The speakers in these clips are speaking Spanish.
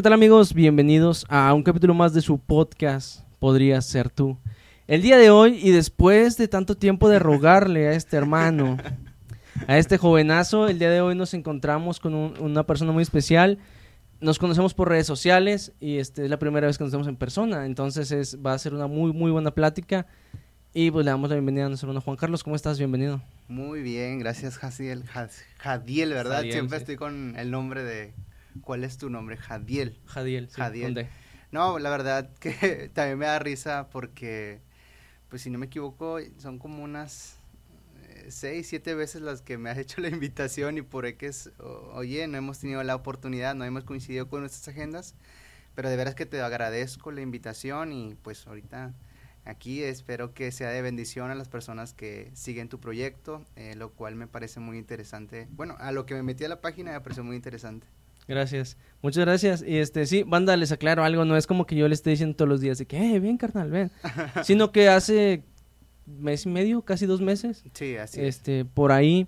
¿qué tal amigos? Bienvenidos a un capítulo más de su podcast, Podrías ser tú. El día de hoy, y después de tanto tiempo de rogarle a este hermano, a este jovenazo, el día de hoy nos encontramos con un- una persona muy especial. Nos conocemos por redes sociales y este, es la primera vez que nos vemos en persona, entonces es, va a ser una muy, muy buena plática. Y pues le damos la bienvenida a nuestro hermano Juan Carlos. ¿Cómo estás? Bienvenido. Muy bien, gracias Jadiel. Jas- Jadiel, ¿verdad? Jadiel, Siempre sí. estoy con el nombre de... ¿Cuál es tu nombre? Jadiel. Jadiel. sí, Jadiel. ¿dónde? No, la verdad que también me da risa porque, pues si no me equivoco, son como unas eh, seis, siete veces las que me has hecho la invitación y por X, oye, no hemos tenido la oportunidad, no hemos coincidido con nuestras agendas, pero de veras que te agradezco la invitación y pues ahorita aquí espero que sea de bendición a las personas que siguen tu proyecto, eh, lo cual me parece muy interesante. Bueno, a lo que me metí a la página me pareció muy interesante. Gracias, muchas gracias. Y este, sí, banda, les aclaro algo, no es como que yo le esté diciendo todos los días de que, eh, ven, carnal, ven. Sino que hace mes y medio, casi dos meses, Sí, así es. este, por ahí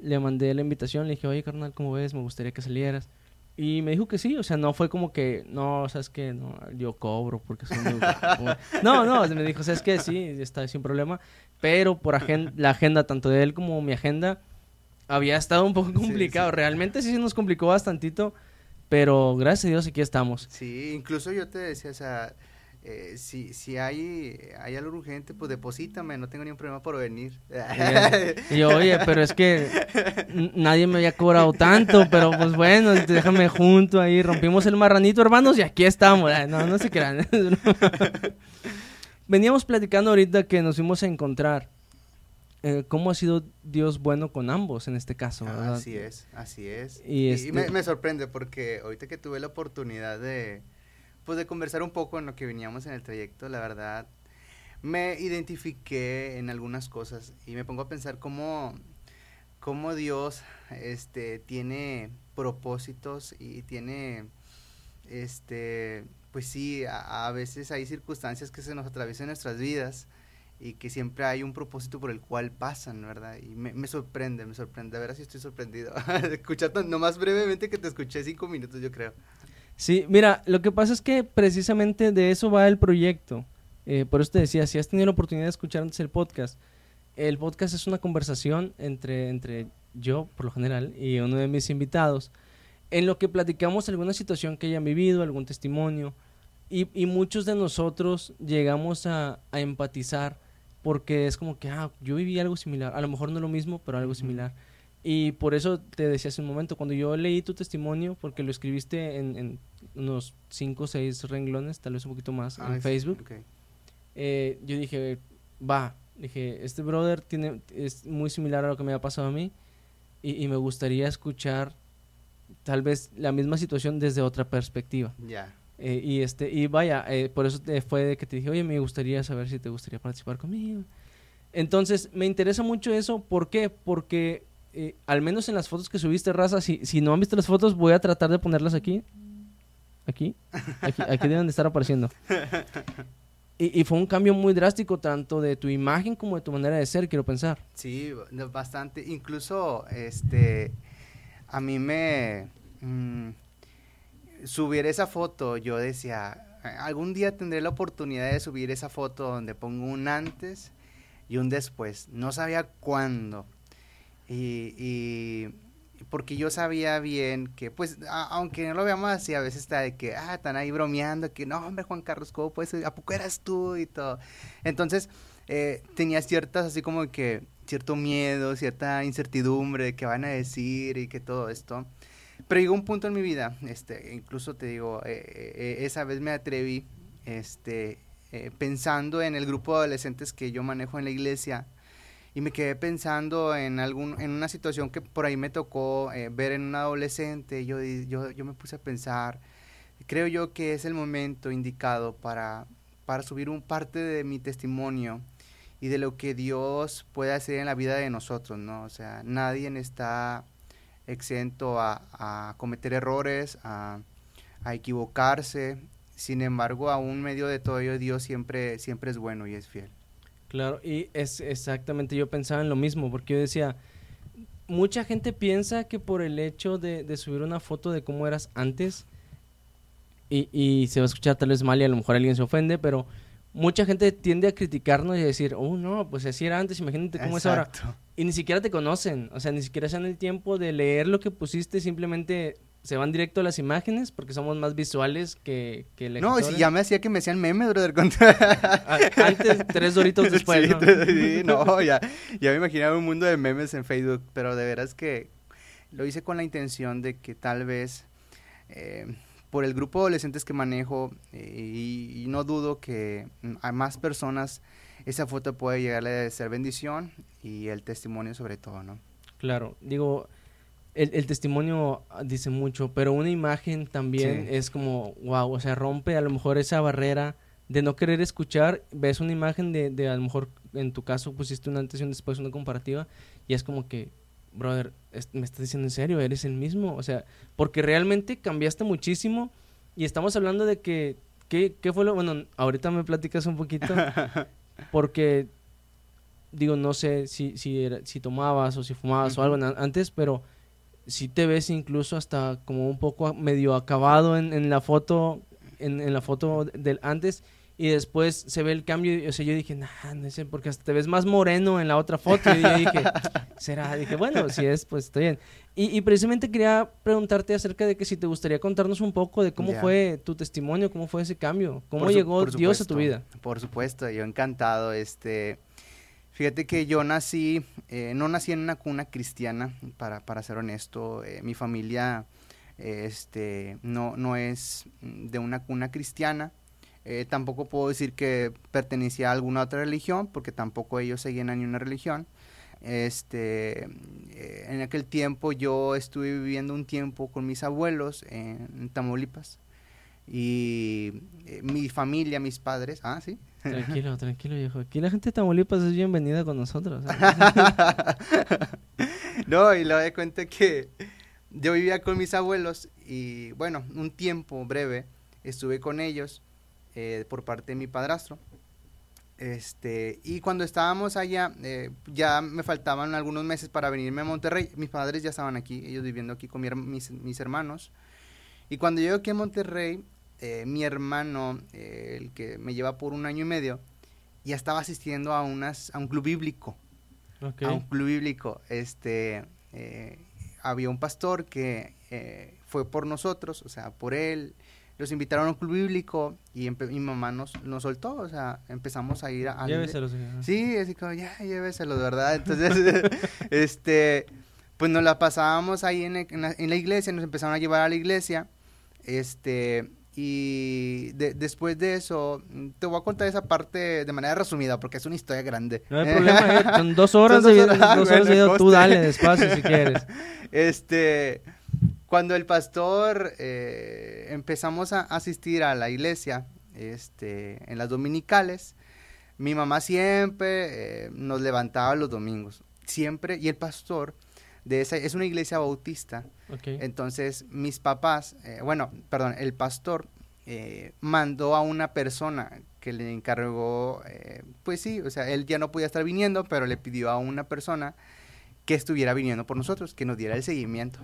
le mandé la invitación, le dije, oye, carnal, ¿cómo ves? Me gustaría que salieras. Y me dijo que sí, o sea, no fue como que, no, sabes que no, yo cobro porque soy muy guapo". No, no, me dijo, sabes que sí, está sin problema, pero por agen- la agenda, tanto de él como mi agenda, había estado un poco Sí, complicado. sí. Realmente sí se nos complicó bastantito, pero gracias a Dios aquí estamos. Sí, incluso yo te decía, o sea, eh, si, si hay, hay algo urgente, pues deposítame, no tengo ningún problema por venir. Y yo, oye, pero es que nadie me había cobrado tanto, pero pues bueno, déjame junto ahí, rompimos el marranito, hermanos, y aquí estamos. No, no se crean. Veníamos platicando ahorita que nos fuimos a encontrar. Eh, ¿Cómo ha sido Dios bueno con ambos en este caso? ¿verdad? así es, así es. Y Y, este- me, me sorprende porque ahorita que tuve la oportunidad de, pues de conversar un poco en lo que veníamos en el trayecto, la verdad, me identifiqué en algunas cosas y me pongo a pensar cómo, cómo Dios este, tiene propósitos y tiene, este, pues sí, a, a veces hay circunstancias que se nos atraviesan en nuestras vidas y que siempre hay un propósito por el cual pasan, ¿verdad? Y me, me sorprende, me sorprende, a ver si estoy sorprendido. Escuchar tan, nomás brevemente que te escuché cinco minutos, yo creo. Sí, mira, lo que pasa es que precisamente de eso va el proyecto. Eh, por eso te decía, si has tenido la oportunidad de escuchar antes el podcast, el podcast es una conversación entre, entre yo, por lo general, y uno de mis invitados, en lo que platicamos alguna situación que hayan vivido, algún testimonio, y, y muchos de nosotros llegamos a, a empatizar porque es como que, ah, yo viví algo similar, a lo mejor no lo mismo, pero algo similar. Y por eso te decía hace un momento, cuando yo leí tu testimonio, porque lo escribiste en, en unos 5 o 6 renglones, tal vez un poquito más, Ah, en sí, Facebook, ok. eh, yo dije, va, dije, este brother tiene, es muy similar a lo que me ha pasado a mí y, y me gustaría escuchar tal vez la misma situación desde otra perspectiva. Ya. Eh, y este y vaya, eh, por eso te- fue que te dije, oye, me gustaría saber si te gustaría participar conmigo. Entonces, me interesa mucho eso. ¿Por qué? Porque eh, al menos en las fotos que subiste, Raza, si, si no han visto las fotos, voy a tratar de ponerlas aquí. Aquí. Aquí, aquí deben de estar apareciendo. Y, y fue un cambio muy drástico, tanto de tu imagen como de tu manera de ser, quiero pensar. Sí, bastante. Incluso, este, a mí me mm, subir esa foto, yo decía, "A- algún día tendré la oportunidad de subir esa foto donde pongo un antes y un después. No sabía cuándo. Y, porque yo sabía bien que, pues, aunque no lo veamos así, a veces está de que, ah, están ahí bromeando, que no, hombre, Juan Carlos, ¿cómo puedes? ¿A poco eras tú? Y todo. Entonces, eh, tenía ciertas, así como que, cierto miedo, cierta incertidumbre de qué van a decir y que todo esto. Pero llegó un punto en mi vida, este, incluso te digo, eh, eh, esa vez me atreví, este, eh, pensando en el grupo de adolescentes que yo manejo en la iglesia, y me quedé pensando en algún en una situación que por ahí me tocó eh, ver en un adolescente. Yo, yo yo me puse a pensar creo yo que es el momento indicado para para subir un parte de mi testimonio y de lo que Dios puede hacer en la vida de nosotros no o sea nadie está exento a, cometer errores a, equivocarse. Sin embargo aún medio de todo ello Dios siempre siempre es bueno y es fiel. Claro, y es exactamente, yo pensaba en lo mismo, porque yo decía, mucha gente piensa que por el hecho de, de subir una foto de cómo eras antes, y, y se va a escuchar tal vez mal y a lo mejor alguien se ofende, pero mucha gente tiende a criticarnos y decir, oh, no, pues así era antes, imagínate cómo es ahora. Y ni siquiera te conocen, o sea, ni siquiera se dan el tiempo de leer lo que pusiste, simplemente se van directo a las imágenes porque somos más visuales que, que No, si ya me hacía que me hacían memes, brother. Antes, tres doritos después, ¿no? Sí, no, ya, ya me imaginaba un mundo de memes en Facebook, pero de veras que lo hice con la intención de que tal vez... Eh, por el grupo de adolescentes que manejo eh, y, no dudo que a más personas esa foto puede llegarle a ser bendición y el testimonio sobre todo, ¿no? Claro, digo, el, testimonio dice mucho, pero una imagen también es como, wow, o sea, rompe a lo mejor esa barrera de no querer escuchar, ves una imagen de, de a lo mejor en tu caso pusiste una antes y un después, una comparativa, y es como que, brother, me estás diciendo en serio, eres el mismo. O sea, porque realmente cambiaste muchísimo y estamos hablando de que, ¿qué, qué fue lo? Bueno, ahorita me platicas un poquito, porque, digo, no sé si, si, si tomabas o si fumabas o algo antes, pero si te ves incluso hasta como un poco medio acabado en, en la foto, en, en la foto del antes y después se ve el cambio, o sea, yo dije, nah, no sé, porque hasta te ves más moreno en la otra foto, y yo dije, será, dije, bueno, si es, pues está bien. Y, precisamente quería preguntarte acerca de que si te gustaría contarnos un poco de cómo fue tu testimonio, cómo fue ese cambio, cómo llegó Dios a tu vida. Por supuesto, yo encantado, este... Fíjate que yo nací, eh, no nací en una cuna cristiana, para, para ser honesto. Eh, mi familia este, no, no es de una cuna cristiana. Eh, tampoco puedo decir que pertenecía a alguna otra religión, porque tampoco ellos seguían a ninguna religión. Este, eh, en aquel tiempo yo estuve viviendo un tiempo con mis abuelos en, Tamaulipas. Y eh, mi familia, mis padres, ah, sí. Tranquilo, tranquilo, viejo. Aquí la gente de Tamaulipas es bienvenida con nosotros. no, y lo de cuenta que yo vivía con mis abuelos y bueno, un tiempo breve estuve con ellos eh, por parte de mi padrastro. Este, y cuando estábamos allá, eh, ya me faltaban algunos meses para venirme a Monterrey. Mis padres ya estaban aquí, ellos viviendo aquí con mis, mis, hermanos. Y cuando llego aquí a Monterrey, eh, mi hermano, el que me lleva por un año y medio, ya estaba asistiendo a, unas, a un club bíblico. A un club bíblico. Este, había un pastor que fue por nosotros, o sea, por él los invitaron a un club bíblico y mi mamá nos, nos soltó, o sea, empezamos a ir a... Lléveselos. Sí, así como, ya, lléveselos, ¿verdad? Entonces, este, pues nos la pasábamos ahí en, la, iglesia, nos empezaron a llevar a la iglesia, este, y después de eso, te voy a contar esa parte de manera resumida, porque es una historia grande. No hay problema, eh, son dos horas, de, dos horas, de, tú dale despacio si quieres. Este cuando el pastor eh, empezamos a asistir a la iglesia, este, en las dominicales, mi mamá siempre eh, nos levantaba los domingos, siempre, y el pastor de esa es una iglesia bautista. Entonces, mis papás, eh, bueno, perdón, el pastor mandó a una persona que le encargó, pues sí, o sea, él ya no podía estar viniendo, pero le pidió a una persona que estuviera viniendo por nosotros, que nos diera el seguimiento.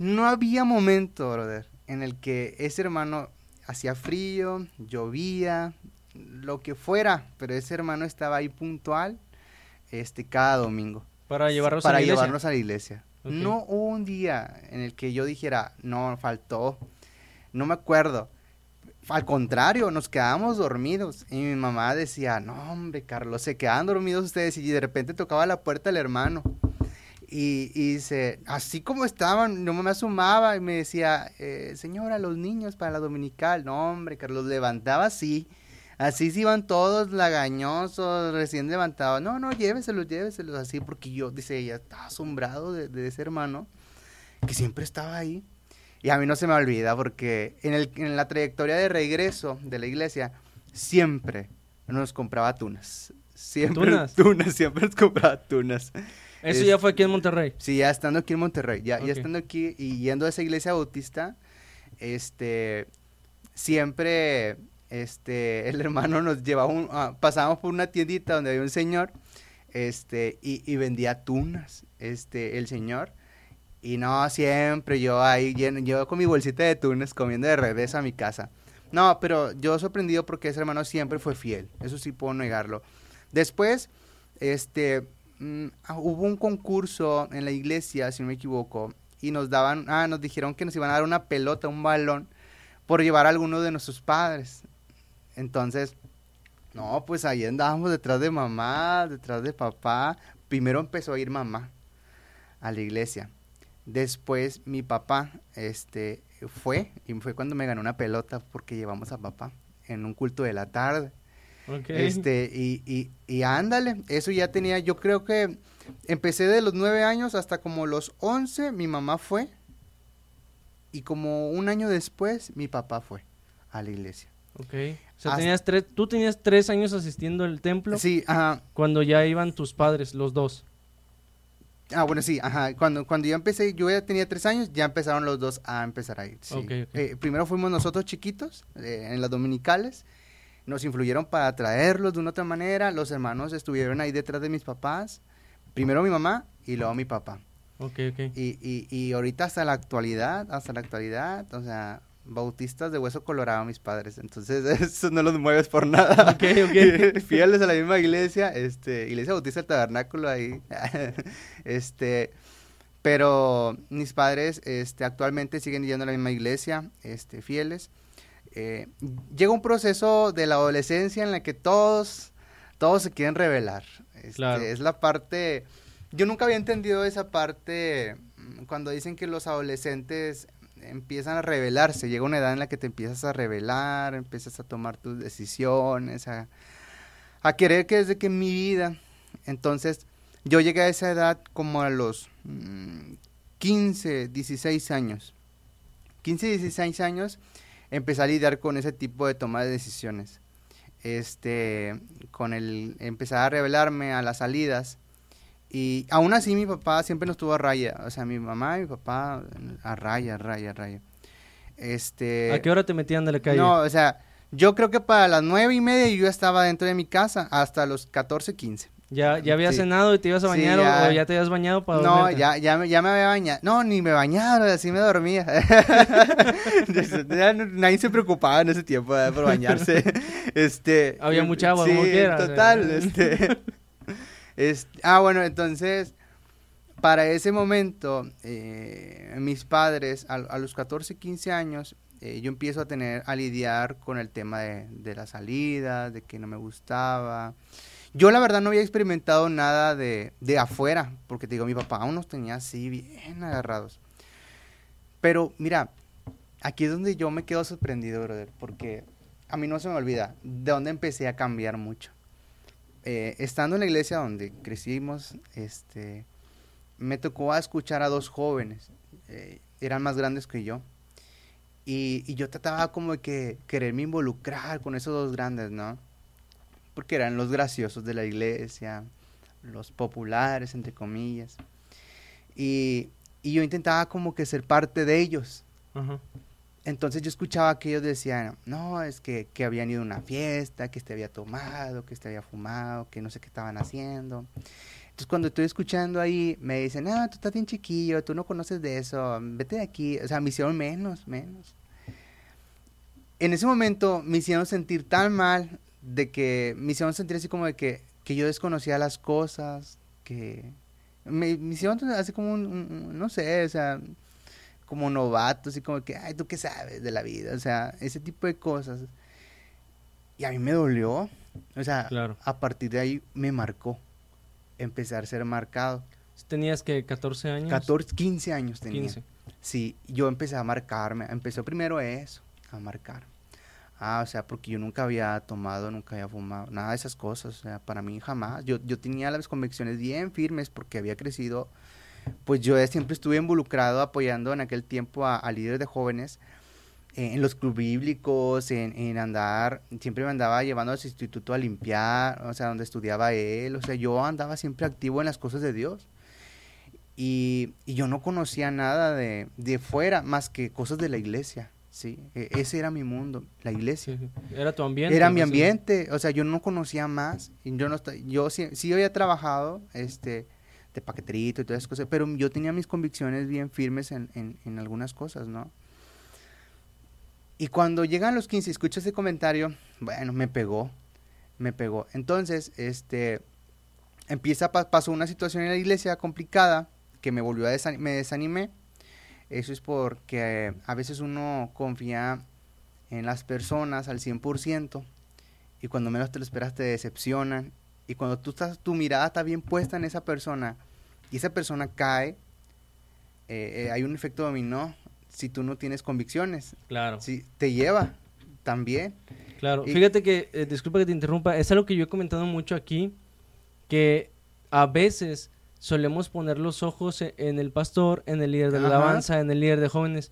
No había momento, brother, en el que ese hermano hacía frío, llovía, lo que fuera, pero ese hermano estaba ahí puntual este cada domingo. Para llevarnos a la iglesia. llevarnos a la iglesia. No hubo un día en el que yo dijera, no, faltó. No me acuerdo. Al contrario, nos quedábamos dormidos. Y mi mamá decía, no, hombre, Carlos, se quedaban dormidos ustedes. Y de repente tocaba la puerta el hermano. Y, dice, así como estaban, no me asomaba y me decía, eh, señora, los niños para la dominical. No, hombre, Carlos, levantaba así. Así se iban todos lagañosos, recién levantados. No, no, lléveselos, lléveselos así, porque yo, dice ella, estaba asombrado de, ese hermano que siempre estaba ahí. Y a mí no se me olvida, porque en, el, en la trayectoria de regreso de la iglesia, siempre nos compraba tunas. Siempre tunas, tunas siempre nos compraba tunas. ¿Eso ya fue aquí en Monterrey? Sí, ya estando aquí en Monterrey. Ya, ya estando aquí y yendo a esa iglesia bautista, este, siempre, este, el hermano nos llevaba un, ah, pasábamos por una tiendita donde había un señor, este, y, vendía tunas, este, el señor. Y no, siempre yo ahí, yo con mi bolsita de tunes comiendo de regreso a mi casa. No, pero yo sorprendido porque ese hermano siempre fue fiel, eso sí puedo negarlo. Después, este, mm, ah, hubo un concurso en la iglesia, si no me equivoco, y nos daban, ah, nos dijeron que nos iban a dar una pelota, un balón, por llevar a alguno de nuestros padres. Entonces, no, pues ahí andábamos detrás de mamá, detrás de papá. Primero empezó a ir mamá a la iglesia. Después mi papá, este, fue, y fue cuando me ganó una pelota porque llevamos a papá en un culto de la tarde. Este, y, y, y ándale, eso ya tenía, yo creo que empecé de los nueve años hasta como los once, mi mamá fue, y como un año después, mi papá fue a la iglesia. Ok. O sea, tenías tres, tú tenías tres años asistiendo al templo. Sí, ajá. Cuando ya iban tus padres, los dos. Ah, bueno, sí, ajá. Cuando, cuando yo empecé, yo ya tenía tres años, ya empezaron los dos a empezar a ir. Sí. Eh, primero fuimos nosotros chiquitos, eh, en las dominicales. Nos influyeron para traerlos de una otra manera. Los hermanos estuvieron ahí detrás de mis papás. Primero mi mamá y luego mi papá. Ok, ok. Y, y, y ahorita hasta la actualidad, hasta la actualidad, o sea, bautistas de hueso colorado mis padres, entonces eso no los mueves por nada. Ok, ok. Fieles a la misma iglesia, este, iglesia bautista del tabernáculo ahí, este, pero mis padres, este, actualmente siguen yendo a la misma iglesia, este, fieles. Eh, llega un proceso de la adolescencia en la que todos, todos se quieren revelar. Este, es la parte, yo nunca había entendido esa parte mm, cuando dicen que los adolescentes empiezan a revelarse, llega una edad en la que te empiezas a revelar, empiezas a tomar tus decisiones, a, a querer que desde que mi vida, entonces yo llegué a esa edad como a los 15, mm, 16 años. 15, 16 años empecé a lidiar con ese tipo de toma de decisiones. Este, con el empezar a revelarme a las salidas, y aún así mi papá siempre nos tuvo a raya. O sea, mi mamá y mi papá a raya, a raya, a raya. Este... ¿A qué hora te metían de la calle? No, o sea, yo creo que para las nueve y media yo estaba dentro de mi casa hasta los 14, 15. ¿Ya, ya habías cenado y te ibas a bañar o ya te habías bañado para No, ya, ya, ya me había bañado. No, ni me bañaba, así me dormía. nadie se preocupaba en ese tiempo por bañarse. este, Había mucha agua, como quieras. total. este, ah, bueno, entonces, para ese momento, eh, mis padres, a, los 14, 15 años, eh, yo empiezo a tener, a lidiar con el tema de, de la salida, de que no me gustaba. Yo la verdad no había experimentado nada de, de afuera, porque te digo, mi papá aún nos tenía así bien agarrados. Pero mira, aquí es donde yo me quedo sorprendido, brother, porque a mí no se me olvida de dónde empecé a cambiar mucho. Eh, estando en la iglesia donde crecimos, este, me tocó escuchar a dos jóvenes, eh, eran más grandes que yo, y, yo trataba como de que quererme involucrar con esos dos grandes, ¿no? Porque eran los graciosos de la iglesia, los populares, entre comillas, y, yo intentaba como que ser parte de ellos. Entonces yo escuchaba que ellos decían, no, es que, que habían ido a una fiesta, que este había tomado, que este había fumado, que no sé qué estaban haciendo. Entonces cuando estoy escuchando ahí, me dicen, ah, tú estás bien chiquillo, tú no conoces de eso, vete de aquí. O sea, me hicieron menos, menos. En ese momento me hicieron sentir tan mal, de que me hicieron sentir así como de que, que yo desconocía las cosas, que me, me hicieron así como un, no sé, o sea, como novatos y como que, ay, ¿tú qué sabes de la vida? O sea, ese tipo de cosas. Y a mí me dolió. O sea, a partir de ahí me marcó. Empezar a ser marcado. ¿Tenías que 14 años? 14, 15 años tenía. 15. Sí, yo empecé a marcarme. Empezó primero eso, a marcar. Ah, o sea, porque yo nunca había tomado, nunca había fumado, nada de esas cosas. O sea, para mí jamás. Yo, yo tenía las convicciones bien firmes porque había crecido pues yo siempre estuve involucrado apoyando en aquel tiempo a, líderes de jóvenes eh, en los clubes bíblicos, en, andar, siempre me andaba llevando al instituto a limpiar, o sea, donde estudiaba él, o sea, yo andaba siempre activo en las cosas de Dios. Y, yo no conocía nada de, de, fuera más que cosas de la iglesia, ¿sí? E, ese era mi mundo, la iglesia. Era tu ambiente. Era mi ambiente, o sea, yo no conocía más. Yo, no, yo sí, sí había trabajado, este de paqueterito y todas esas cosas, pero yo tenía mis convicciones bien firmes en, en, en algunas cosas, ¿no? Y cuando llegan los 15 y escucho ese comentario, bueno, me pegó, me pegó. Entonces, este, empieza, pasó una situación en la iglesia complicada que me volvió a me desanimé. Eso es porque a veces uno confía en las personas al 100% y cuando menos te lo esperas te decepcionan y cuando tú estás, tu mirada está bien puesta en esa persona y esa persona cae, eh, eh, hay un efecto dominó si tú no tienes convicciones. Claro. Si te lleva también. Claro. Fíjate que, eh, disculpa que te interrumpa, es algo que yo he comentado mucho aquí, que a veces solemos poner los ojos e, en el pastor, en el líder de la alabanza, en el líder de jóvenes,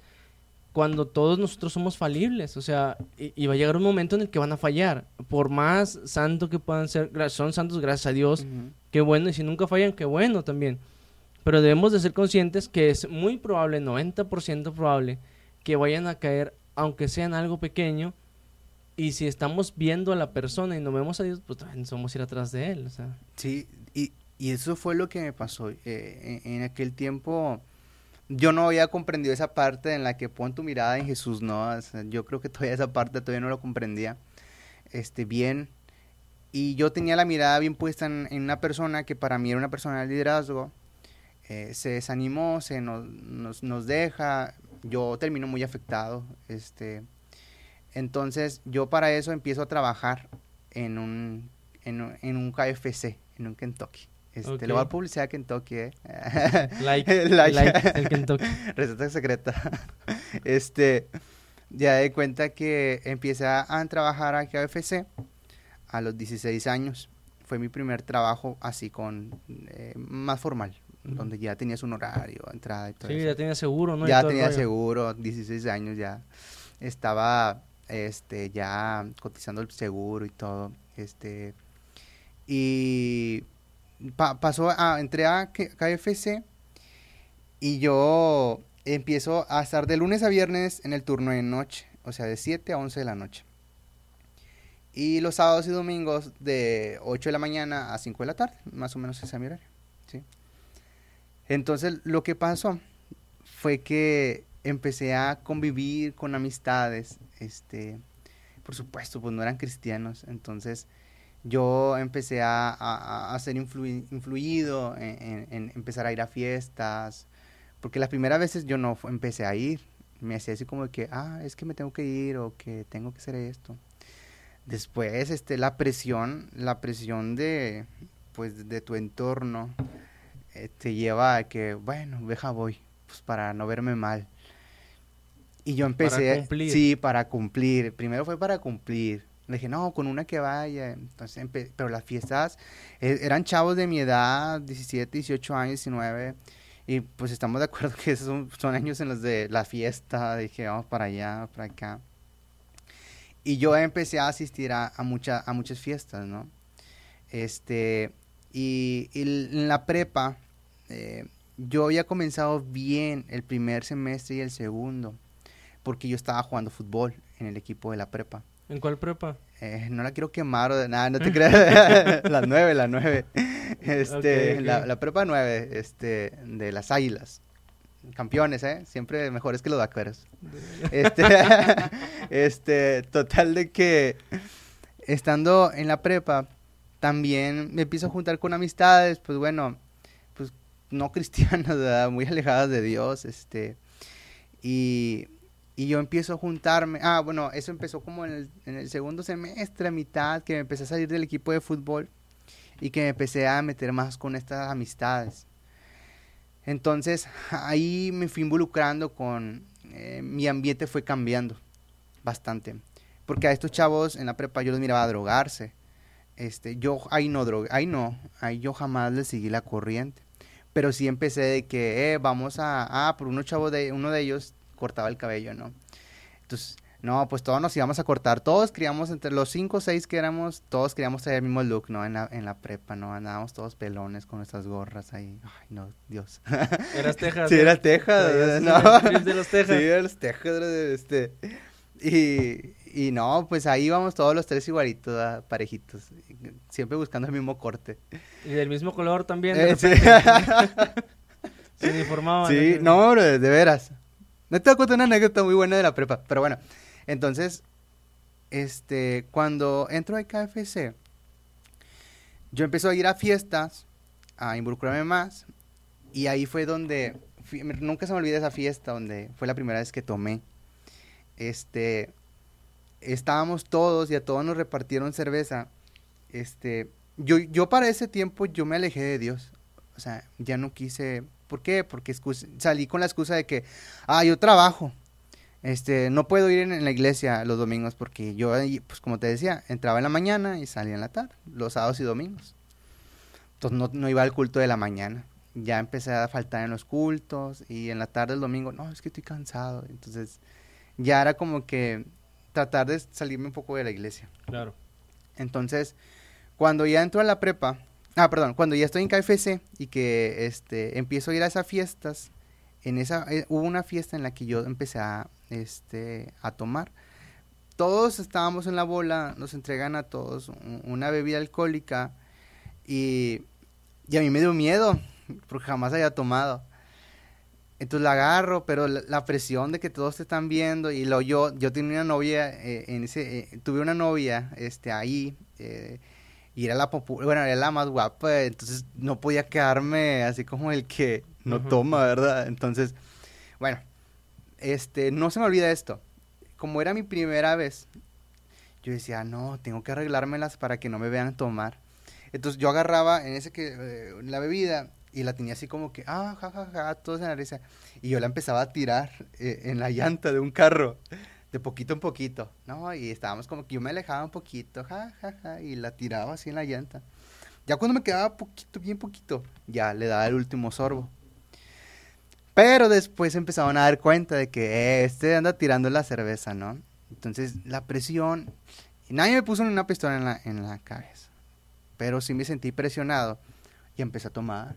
cuando todos nosotros somos falibles, o sea, y, va a llegar un momento en el que van a fallar, por más santo que puedan ser, son santos gracias a Dios, qué bueno, y si nunca fallan, qué bueno también. Pero debemos de ser conscientes que es muy probable, 90% probable, que vayan a caer, aunque sean algo pequeño, y si estamos viendo a la persona y no vemos a Dios, pues también somos ir atrás de Él. O sea. Sí, y, y eso fue lo que me pasó. Eh, en, aquel tiempo yo no había comprendido esa parte en la que pon tu mirada en Jesús, ¿no? yo creo que todavía esa parte todavía no lo comprendía este, bien. Y yo tenía la mirada bien puesta en, una persona que para mí era una persona de liderazgo. Eh, se desanimó, se nos, nos, nos deja. Yo termino muy afectado. Este, entonces yo para eso empiezo a trabajar en un, en, un KFC, en un Kentucky. Este, Le voy a publicidad a Kentucky, ¿eh? Like, like, el Kentucky. Receta secreta. este, ya de cuenta que empecé a, trabajar a KFC a los 16 años. Fue mi primer trabajo así con, eh, más formal, donde ya tenías un horario, entrada y todo Sí, ya tenía seguro, ¿no? Ya tenía seguro, 16 años ya. Estaba este, ya cotizando el seguro y todo, este, y pasó a, entré a KFC y yo empiezo a estar de lunes a viernes en el turno de noche, o sea, de 7 a 11 de la noche. Y los sábados y domingos de 8 de la mañana a 5 de la tarde, más o menos ese es mi horario, ¿sí? Entonces, lo que pasó fue que empecé a convivir con amistades, este, por supuesto, pues no eran cristianos, entonces yo empecé a, a, ser influido en, empezar a ir a fiestas, porque las primeras veces yo no empecé a ir, me hacía así como que, ah, es que me tengo que ir o que tengo que hacer esto. Después, este, la presión, la presión de, pues, de tu entorno eh, te lleva a que, bueno, deja voy, pues para no verme mal. Y yo empecé, para cumplir. sí, para cumplir. Primero fue para cumplir. Le dije, no, con una que vaya. Entonces, pero las fiestas eh, eran chavos de mi edad, 17, 18 años, 19. Y pues estamos de acuerdo que esos son, son años en los de la fiesta. Dije, vamos para allá, para acá. Y yo empecé a asistir a, a muchas fiestas, ¿no? Este, y, en la prepa, eh, yo había comenzado bien el primer semestre y el segundo porque yo estaba jugando fútbol en el equipo de la prepa. ¿En cuál prepa? Eh, no la quiero quemar o de nada, no te creas. la nueve, la nueve. Este, La, prepa nueve, este, de las águilas. Campeones, ¿eh? Siempre mejores que los vaqueros. este, este, total de que estando en la prepa, también me empiezo a juntar con amistades, pues bueno, pues no cristianas, muy alejadas de Dios, este, y y yo empiezo a juntarme. Ah, bueno, eso empezó como en el, en el segundo semestre, mitad, que me empecé a salir del equipo de fútbol y que me empecé a meter más con estas amistades. Entonces, ahí me fui involucrando con. Eh, mi ambiente fue cambiando bastante. Porque a estos chavos en la prepa yo los miraba a drogarse. Este, yo ahí no drogué, ahí no, ahí yo jamás les seguí la corriente. Pero sí empecé de que, eh, vamos a, ah, por unos chavos de, uno de ellos cortaba el cabello, ¿no? Entonces, no, pues todos nos íbamos a cortar, todos queríamos, entre los cinco o seis que éramos, todos queríamos tener el mismo look, ¿no? En la, en la prepa, ¿no? Andábamos todos pelones con nuestras gorras ahí, ay, no, Dios. ¿Eras Texas? Sí, era Texas, ¿no? de los Texas. Sí, era los Texas, este... Y, Y no, pues ahí íbamos todos los tres igualitos, ¿verdad? parejitos, siempre buscando el mismo corte. Y del mismo color también. Eh, de sí. repente. Se uniformaban. Sí, no, bro, de veras. No te voy a contar una anécdota muy buena de la prepa, pero bueno. Entonces, este, cuando entro a KFC, yo empecé a ir a fiestas, a involucrarme más, y ahí fue donde, nunca se me olvida esa fiesta, donde fue la primera vez que tomé. Este, estábamos todos y a todos nos repartieron cerveza. Este, yo, yo para ese tiempo yo me alejé de Dios. O sea, ya no quise. ¿Por qué? Porque salí con la excusa de que, ah, yo trabajo. Este, no puedo ir en, en la iglesia los domingos porque yo, pues como te decía, entraba en la mañana y salía en la tarde, los sábados y domingos. Entonces no, no iba al culto de la mañana. Ya empecé a faltar en los cultos y en la tarde el domingo, no, es que estoy cansado. Entonces ya era como que tratar de salirme un poco de la iglesia. Claro. Entonces, cuando ya entro a la prepa, ah, perdón, cuando ya estoy en KFC y que este empiezo a ir a esas fiestas, en esa eh, hubo una fiesta en la que yo empecé a este a tomar. Todos estábamos en la bola, nos entregan a todos un- una bebida alcohólica y, y a mí me dio miedo porque jamás había tomado. Entonces la agarro, pero la, la presión de que todos te están viendo y lo yo yo tenía una novia eh, en ese eh, tuve una novia este ahí eh, y era la popu- bueno era la más guapa entonces no podía quedarme así como el que no Ujú. toma verdad entonces bueno este no se me olvida esto. Como era mi primera vez yo decía no tengo que arreglármelas para que no me vean tomar entonces yo agarraba en ese que eh, la bebida y la tenía así como que ah ja ja ja todos en la risa y yo la empezaba a tirar eh, en la llanta de un carro de poquito en poquito no y estábamos como que yo me alejaba un poquito ja ja ja y la tiraba así en la llanta ya cuando me quedaba poquito bien poquito ya le daba el último sorbo pero después empezaron a dar cuenta de que eh, este anda tirando la cerveza no entonces la presión y nadie me puso ni una pistola en la, en la cabeza pero sí me sentí presionado y empecé a tomar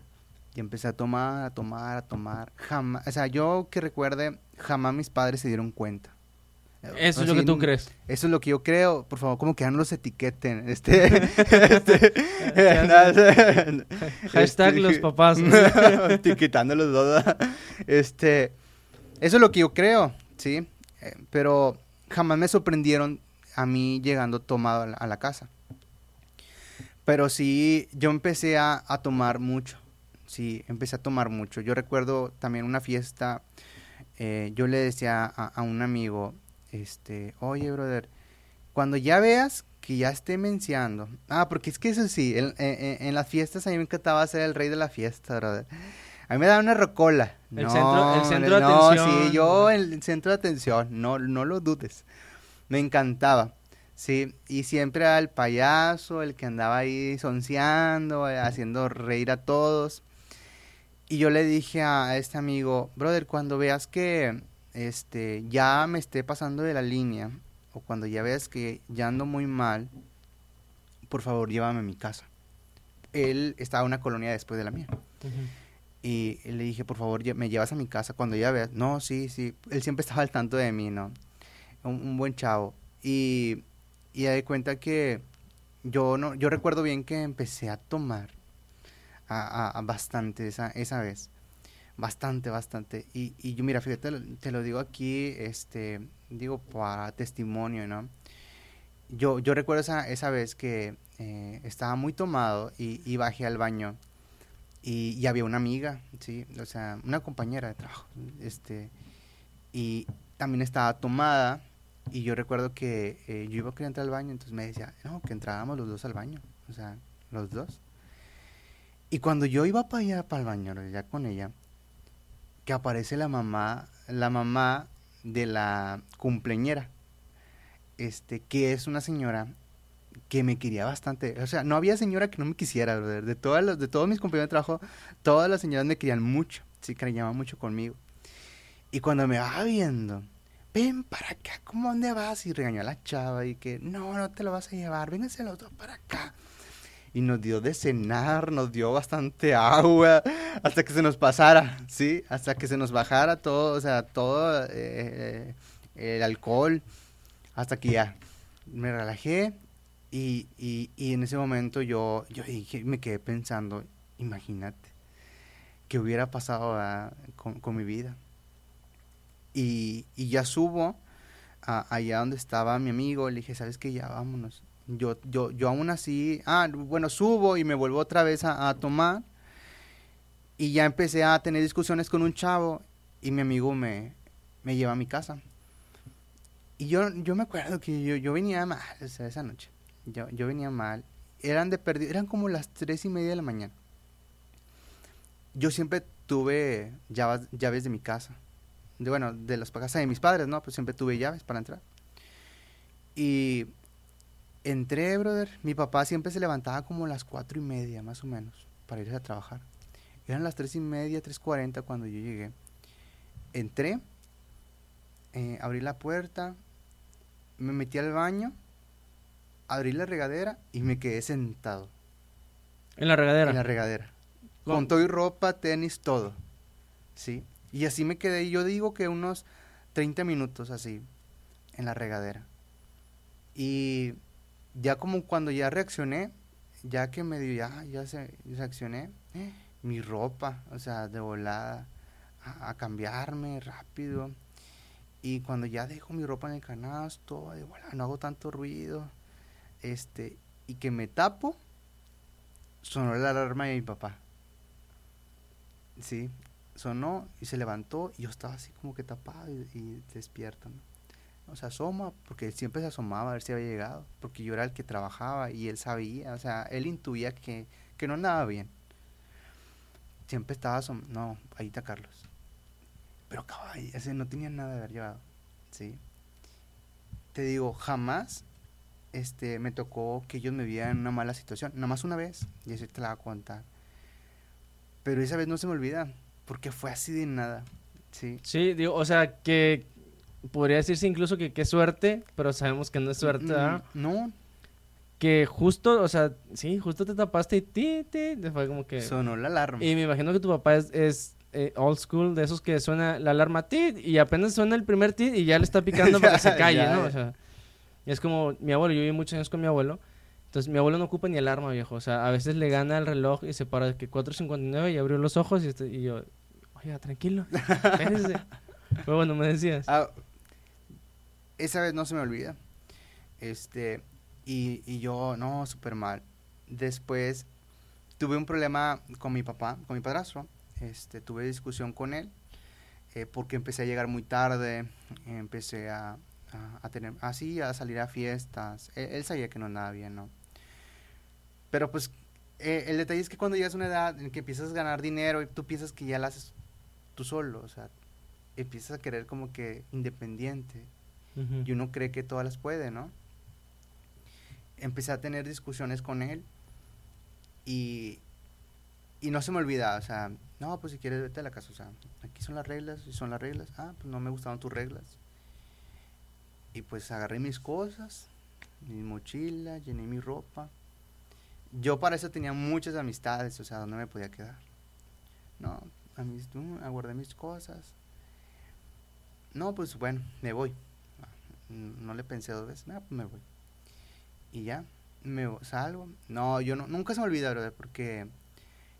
y empecé a tomar, a tomar, a tomar. Jamás, o sea, yo que recuerde, jamás mis padres se dieron cuenta. Eso es lo que tú crees. Eso es lo que yo creo. Por favor, como que ya no los etiqueten. Este, este, nada, Hashtag este, los papás. Etiquetando los dos. Este, eso es lo que yo creo, ¿sí? Eh, pero jamás me sorprendieron a mí llegando tomado a la, a la casa. Pero sí, yo empecé a, a tomar mucho. Sí, empecé a tomar mucho. Yo recuerdo también una fiesta. eh, yo le decía a, a un amigo, este, oye, brother, cuando ya veas que ya esté menciando. Ah, porque es que eso sí, en, en- en las fiestas a mí me encantaba ser el rey de la fiesta, brother. A mí me daba una rocola. El no, centro- el centro de no, atención. sí, yo el centro de atención, no, no lo dudes. Me encantaba. Sí, y siempre era el payaso, el que andaba ahí sonceando, eh, haciendo reír a todos. Y yo le dije a este amigo, brother, cuando veas que este ya me esté pasando de la línea, o cuando ya veas que ya ando muy mal, por favor llévame a mi casa. Él estaba en una colonia después de la mía. Y le dije, por favor, me llevas a mi casa cuando ya veas. No, sí, sí. Él siempre estaba al tanto de mí, ¿no? Un, un buen chavo. Y, y de cuenta que yo no, yo recuerdo bien que empecé a tomar a, a- a bastante esa, esa vez. Bastante, bastante. Y, y yo, mira, fíjate, te lo, digo aquí, este, digo, para testimonio, ¿no? Yo, yo recuerdo esa, esa vez que eh, estaba muy tomado y, bajé al baño y, había una amiga, sí, o sea, una compañera de trabajo, este, y también estaba tomada y yo recuerdo que eh, yo iba a querer entrar al baño, entonces me decía, no, que entráramos los dos al baño, o sea, los dos. Y cuando yo iba para allá, para el baño, ya con ella, que aparece la mamá, la mamá de la cumpleañera, este, que es una señora que me quería bastante. O sea, no había señora que no me quisiera, brother. De, todas las- de todos mis compañeros de trabajo, todas las señoras me querían mucho. Sí, cariñaban mucho conmigo. Y cuando me va viendo, ven para acá, ¿cómo dónde vas? Y regañó a la chava y que, no, no te lo vas a llevar, vénganse los dos para acá. Y nos dio de cenar, nos dio bastante agua, hasta que se nos pasara, ¿sí? Hasta que se nos bajara todo, o sea, todo eh, el alcohol. Hasta que ya me relajé y, y, y en ese momento yo, yo dije, me quedé pensando, imagínate, qué hubiera pasado con, con, mi vida. Y, y ya subo allá donde estaba mi amigo, le dije, ¿sabes qué? Ya vámonos. Yo, yo, yo aún así, ah, bueno, subo y me vuelvo otra vez a, tomar. Y ya empecé a tener discusiones con un chavo y mi amigo me, me lleva a mi casa. Y yo, yo me acuerdo que yo, yo venía mal, o esa noche. Yo, yo venía mal. Eran de perdido, eran como las tres y media de la mañana. Yo siempre tuve llaves, llaves de mi casa. De, bueno, de las casas de mis padres, ¿no? Pues siempre tuve llaves para entrar. Y entré, brother. Mi papá siempre se levantaba como las cuatro y media, más o menos, para irse a trabajar. Eran las tres y media, tres cuarenta cuando yo llegué. Entré, eh, abrí la puerta, me metí al baño, abrí la regadera y me quedé sentado. ¿En la regadera? En la regadera. Con todo y ropa, tenis, todo. Sí. Y así me quedé, yo digo que unos 30 minutos así, en la regadera. Y ya como cuando ya reaccioné, ya que me dio, ya, ya se, reaccioné, mi ropa, o sea, de volada, a, cambiarme rápido. Y cuando ya dejo mi ropa en el canasto, de volada, no hago tanto ruido, este, y que me tapo, sonó la alarma de mi papá. Sí, sonó y se levantó y yo estaba así como que tapado y, despierto. O sea, asoma, porque siempre se asomaba a ver si había llegado, porque yo era el que trabajaba y él sabía, o sea, él intuía que, que no andaba bien. Siempre estaba asomando, no, ahí está Carlos. Pero caballo, ese no tenía nada de haber llevado, ¿sí? Te digo, jamás este, me tocó que ellos me vieran en una mala situación, nada más una vez, y eso te la voy a contar. Pero esa vez no se me olvida, porque fue así de nada, ¿sí? Sí, digo, o sea, que podría decirse incluso que qué suerte, pero sabemos que no es suerte, ¿verdad? Mm, no. Que justo, o sea, sí, justo te tapaste y ti, ti, fue como que... Sonó la alarma. Y me imagino que tu papá es, es eh, old school, de esos que suena la alarma tit y apenas suena el primer tit y ya le está picando para que se calle, ¿no? O sea, es como mi abuelo, yo viví muchos años con mi abuelo. Entonces, mi abuelo no ocupa ni alarma, viejo. O sea, a veces le gana el reloj y se para de que 4.59 y abrió los ojos y, este, y yo, oiga, tranquilo. Pero bueno, me decías. Ah, esa vez no se me olvida. Este, y, y yo, no, súper mal. Después tuve un problema con mi papá, con mi padrastro. Este, tuve discusión con él eh, porque empecé a llegar muy tarde, empecé a, a, tener, así, a salir a fiestas. Él, él, sabía que no andaba bien, ¿no? Pero pues eh, el detalle es que cuando llegas a una edad en que empiezas a ganar dinero y tú piensas que ya la haces tú solo, o sea, empiezas a querer como que independiente y uno cree que todas las puede, ¿no? Empecé a tener discusiones con él y, y no se me olvida, o sea, no, pues si quieres vete a la casa, o sea, aquí son las reglas y son las reglas, ah, pues no me gustaban tus reglas. Y pues agarré mis cosas, mi mochila, llené mi ropa yo para eso tenía muchas amistades, o sea, donde me podía quedar. No, a mis, aguardé mis cosas. No, pues bueno, me voy. No le pensé dos veces, nada, pues me voy. Y ya, me salgo. No, yo no, nunca se me olvida, brother, porque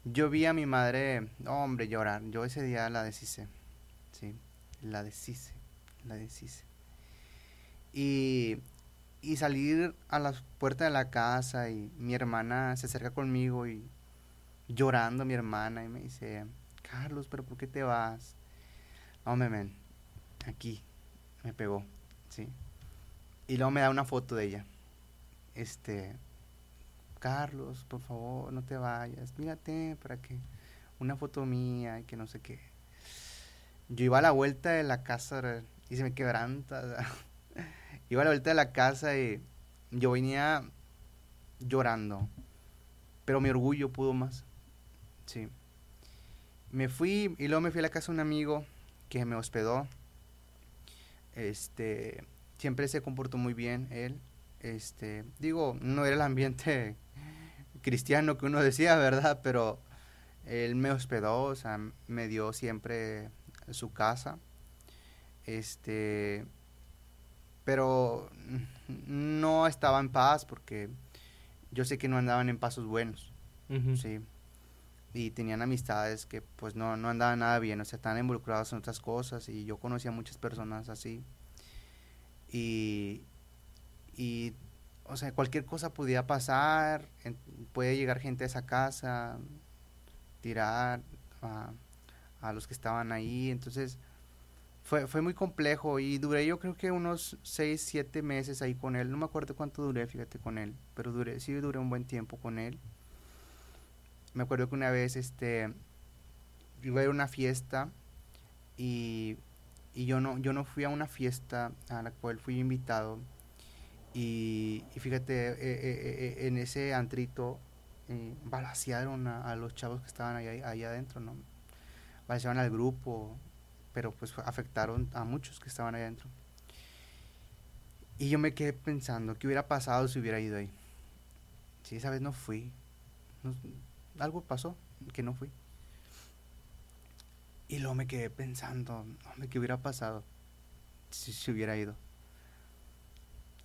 yo vi a mi madre, hombre, llorar. Yo ese día la deshice, sí, la deshice, la deshice. Y y salir a la puerta de la casa y mi hermana se acerca conmigo y llorando mi hermana y me dice, Carlos, pero ¿por qué te vas? No, me ven, aquí, me pegó, ¿sí? Y luego me da una foto de ella. Este, Carlos, por favor, no te vayas, mírate para que una foto mía y que no sé qué. Yo iba a la vuelta de la casa y se me quebranta. Iba a la vuelta de la casa y yo venía llorando, pero mi orgullo pudo más. Sí. Me fui y luego me fui a la casa de un amigo que me hospedó. Este, siempre se comportó muy bien él. Este, digo, no era el ambiente cristiano que uno decía, ¿verdad? Pero él me hospedó, o sea, me dio siempre su casa. Este, pero no estaba en paz porque yo sé que no andaban en pasos buenos, sí. Y tenían amistades que pues no, no andaban nada bien, o sea, estaban involucrados en otras cosas y yo conocía muchas personas así. Y, y o sea, cualquier cosa podía pasar, puede llegar gente a esa casa, tirar a, a los que estaban ahí, entonces fue, fue muy complejo y duré yo creo que unos 6, 7 meses ahí con él. No me acuerdo cuánto duré, fíjate, con él, pero duré, sí duré un buen tiempo con él. Me acuerdo que una vez este, iba a ir a una fiesta y, y yo, no, yo no fui a una fiesta a la cual fui invitado. Y, y fíjate, eh, eh, eh, en ese antrito balasearon a, los chavos que estaban ahí, ahí adentro, ¿no? Balasearon al grupo, pero pues afectaron a muchos que estaban ahí adentro. Y yo me quedé pensando, ¿qué hubiera pasado si hubiera ido ahí? Si esa vez no fui, algo pasó que no fui. Y luego me quedé pensando, hombre, ¿qué hubiera pasado si se hubiera ido?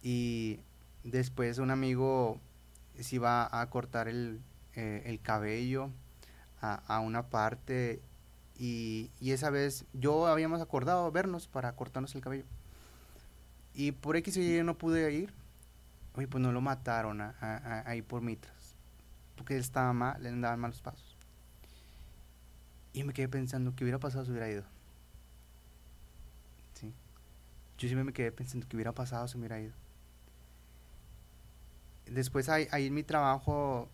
Y después un amigo se iba a cortar el, eh, el cabello a, a, una parte y, esa vez yo habíamos acordado vernos para cortarnos el cabello. Y por X y no pude ir. Oye, pues no lo mataron ahí por Mitras. Porque él estaba mal, le andaban malos pasos. Y me quedé pensando, ¿qué hubiera pasado si hubiera ido? Sí. Yo siempre me quedé pensando, ¿qué hubiera pasado si hubiera ido? Después ahí, ahí en mi trabajo,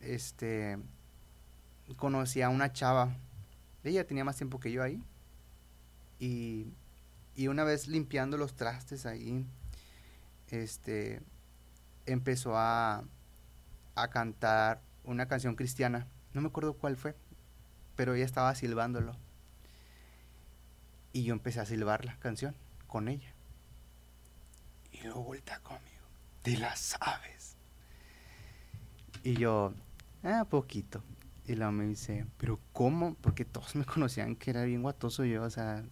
este, conocí a una chava ella tenía más tiempo que yo ahí. Y, y una vez limpiando los trastes ahí, este, empezó a, a cantar una canción cristiana. No me acuerdo cuál fue, pero ella estaba silbándolo. Y yo empecé a silbar la canción con ella. Y luego vuelta conmigo. Te la sabes. Y yo, ah, poquito. Y luego me dice, ¿pero cómo? Porque todos me conocían que era bien guatoso yo, o sea,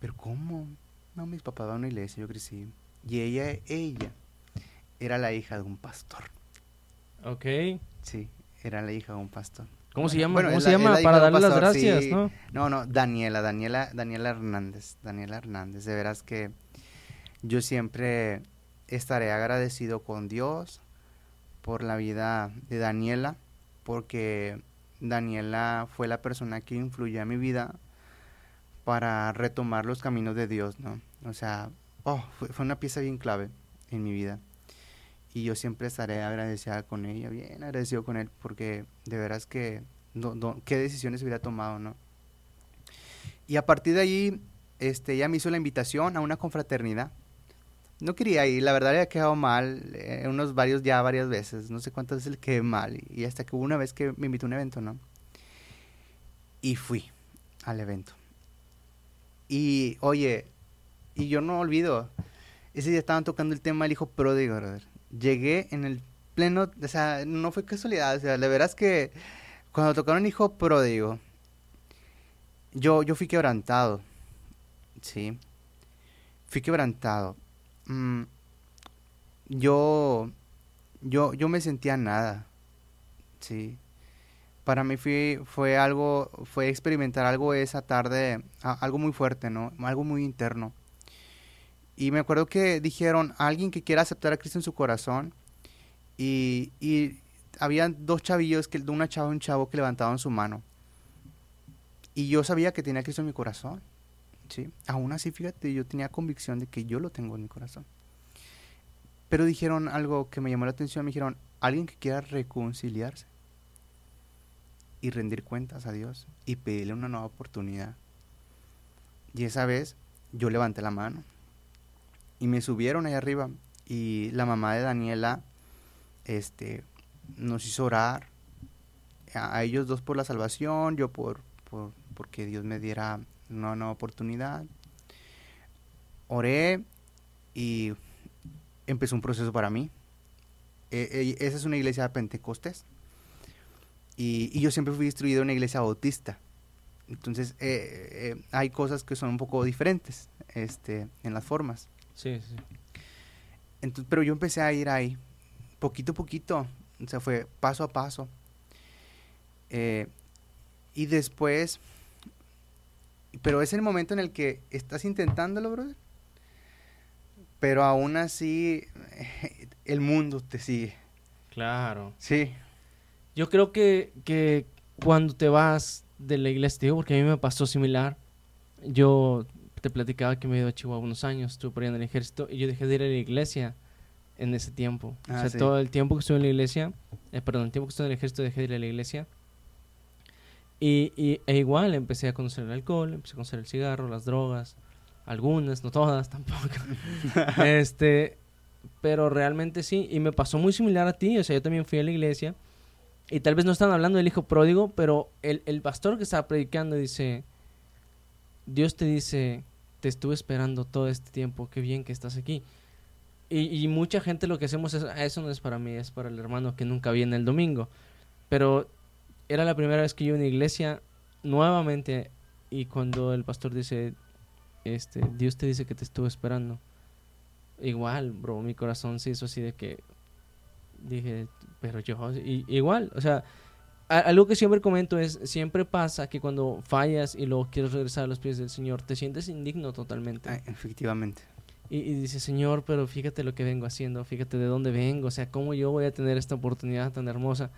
¿pero cómo? No, mis papás van a una iglesia, yo crecí. Y ella, ella, era la hija de un pastor. Ok. Sí, era la hija de un pastor. ¿Cómo se llama? ¿Cómo se llama? Para darle las gracias, ¿no? No, no, Daniela, Daniela, Daniela Hernández, Daniela Hernández. De veras que yo siempre estaré agradecido con Dios por la vida de Daniela porque Daniela fue la persona que influyó en mi vida para retomar los caminos de Dios, ¿no? O sea, oh, fue, una pieza bien clave en mi vida. Y yo siempre estaré agradecida con ella, bien agradecido con él, porque de veras que, qué decisiones hubiera tomado, ¿no? Y a partir de ahí, este, ella me hizo la invitación a una confraternidad no quería ir, la verdad había quedado mal, eh, unos varios ya varias veces, no sé cuántas veces le quedé mal, y hasta que hubo una vez que me invitó a un evento, ¿no? Y fui al evento. Y oye, y yo no olvido, ese día estaban tocando el tema del hijo pródigo, brother. Llegué en el pleno, o sea, no fue casualidad, o sea, la verdad es que cuando tocaron hijo pródigo, yo, yo fui quebrantado, ¿sí? Fui quebrantado Mm, yo, yo, yo me sentía nada, sí. Para mí fue, fue algo, fue experimentar algo esa tarde, algo muy fuerte, ¿no? Algo muy interno. Y me acuerdo que dijeron, alguien que quiera aceptar a Cristo en su corazón, y, y habían dos chavillos, que, una chava y un chavo que levantaban su mano. Y yo sabía que tenía a Cristo en mi corazón. ¿sí? Aún así, fíjate, yo tenía convicción de que yo lo tengo en mi corazón. Pero dijeron algo que me llamó la atención, me dijeron, alguien que quiera reconciliarse y rendir cuentas a Dios y pedirle una nueva oportunidad. Y esa vez yo levanté la mano y me subieron ahí arriba y la mamá de Daniela este nos hizo orar a, ellos dos por la salvación, yo por, por porque Dios me diera una nueva oportunidad. Oré y empezó un proceso para mí. E, e, esa es una iglesia de Pentecostés. Y, yo siempre fui instruido en una iglesia bautista. Entonces, eh, eh, hay cosas que son un poco diferentes este, en las formas. Sí, sí. Entonces, pero yo empecé a ir ahí, poquito a poquito, o sea, fue paso a paso. Eh, y después, pero es el momento en el que estás intentándolo, brother. Pero aún así, el mundo te sigue. Claro. Sí. Yo creo que, que cuando te vas de la iglesia, digo, porque a mí me pasó similar. Yo te platicaba que me he ido a Chihuahua unos años, estuve por ahí en el ejército y yo dejé de ir a la iglesia en ese tiempo. o Ah, sea, sí. todo el tiempo que estuve en la iglesia, eh, perdón, el tiempo que estuve en el ejército dejé de ir a la iglesia. Y, y e igual empecé a conocer el alcohol, empecé a conocer el cigarro, las drogas, algunas, no todas tampoco. este, pero realmente sí, y me pasó muy similar a ti, o sea, yo también fui a la iglesia y tal vez no están hablando del hijo pródigo, pero el, el pastor que estaba predicando dice, Dios te dice, te estuve esperando todo este tiempo, qué bien que estás aquí. Y, mucha gente lo que hacemos es, "Ah, eso no es para mí, es para el hermano que nunca viene el domingo. Pero era la primera vez que yo en una iglesia nuevamente y cuando el pastor dice, este, Dios te dice que te estuvo esperando. Igual, bro, mi corazón se hizo así de que dije, pero yo, y- igual, o sea, algo que siempre comento es, siempre pasa que cuando fallas y luego quieres regresar a los pies del Señor, te sientes indigno totalmente. Efectivamente. Y, y dices, Señor, pero fíjate lo que vengo haciendo, fíjate de dónde vengo, o sea, cómo yo voy a tener esta oportunidad tan hermosa.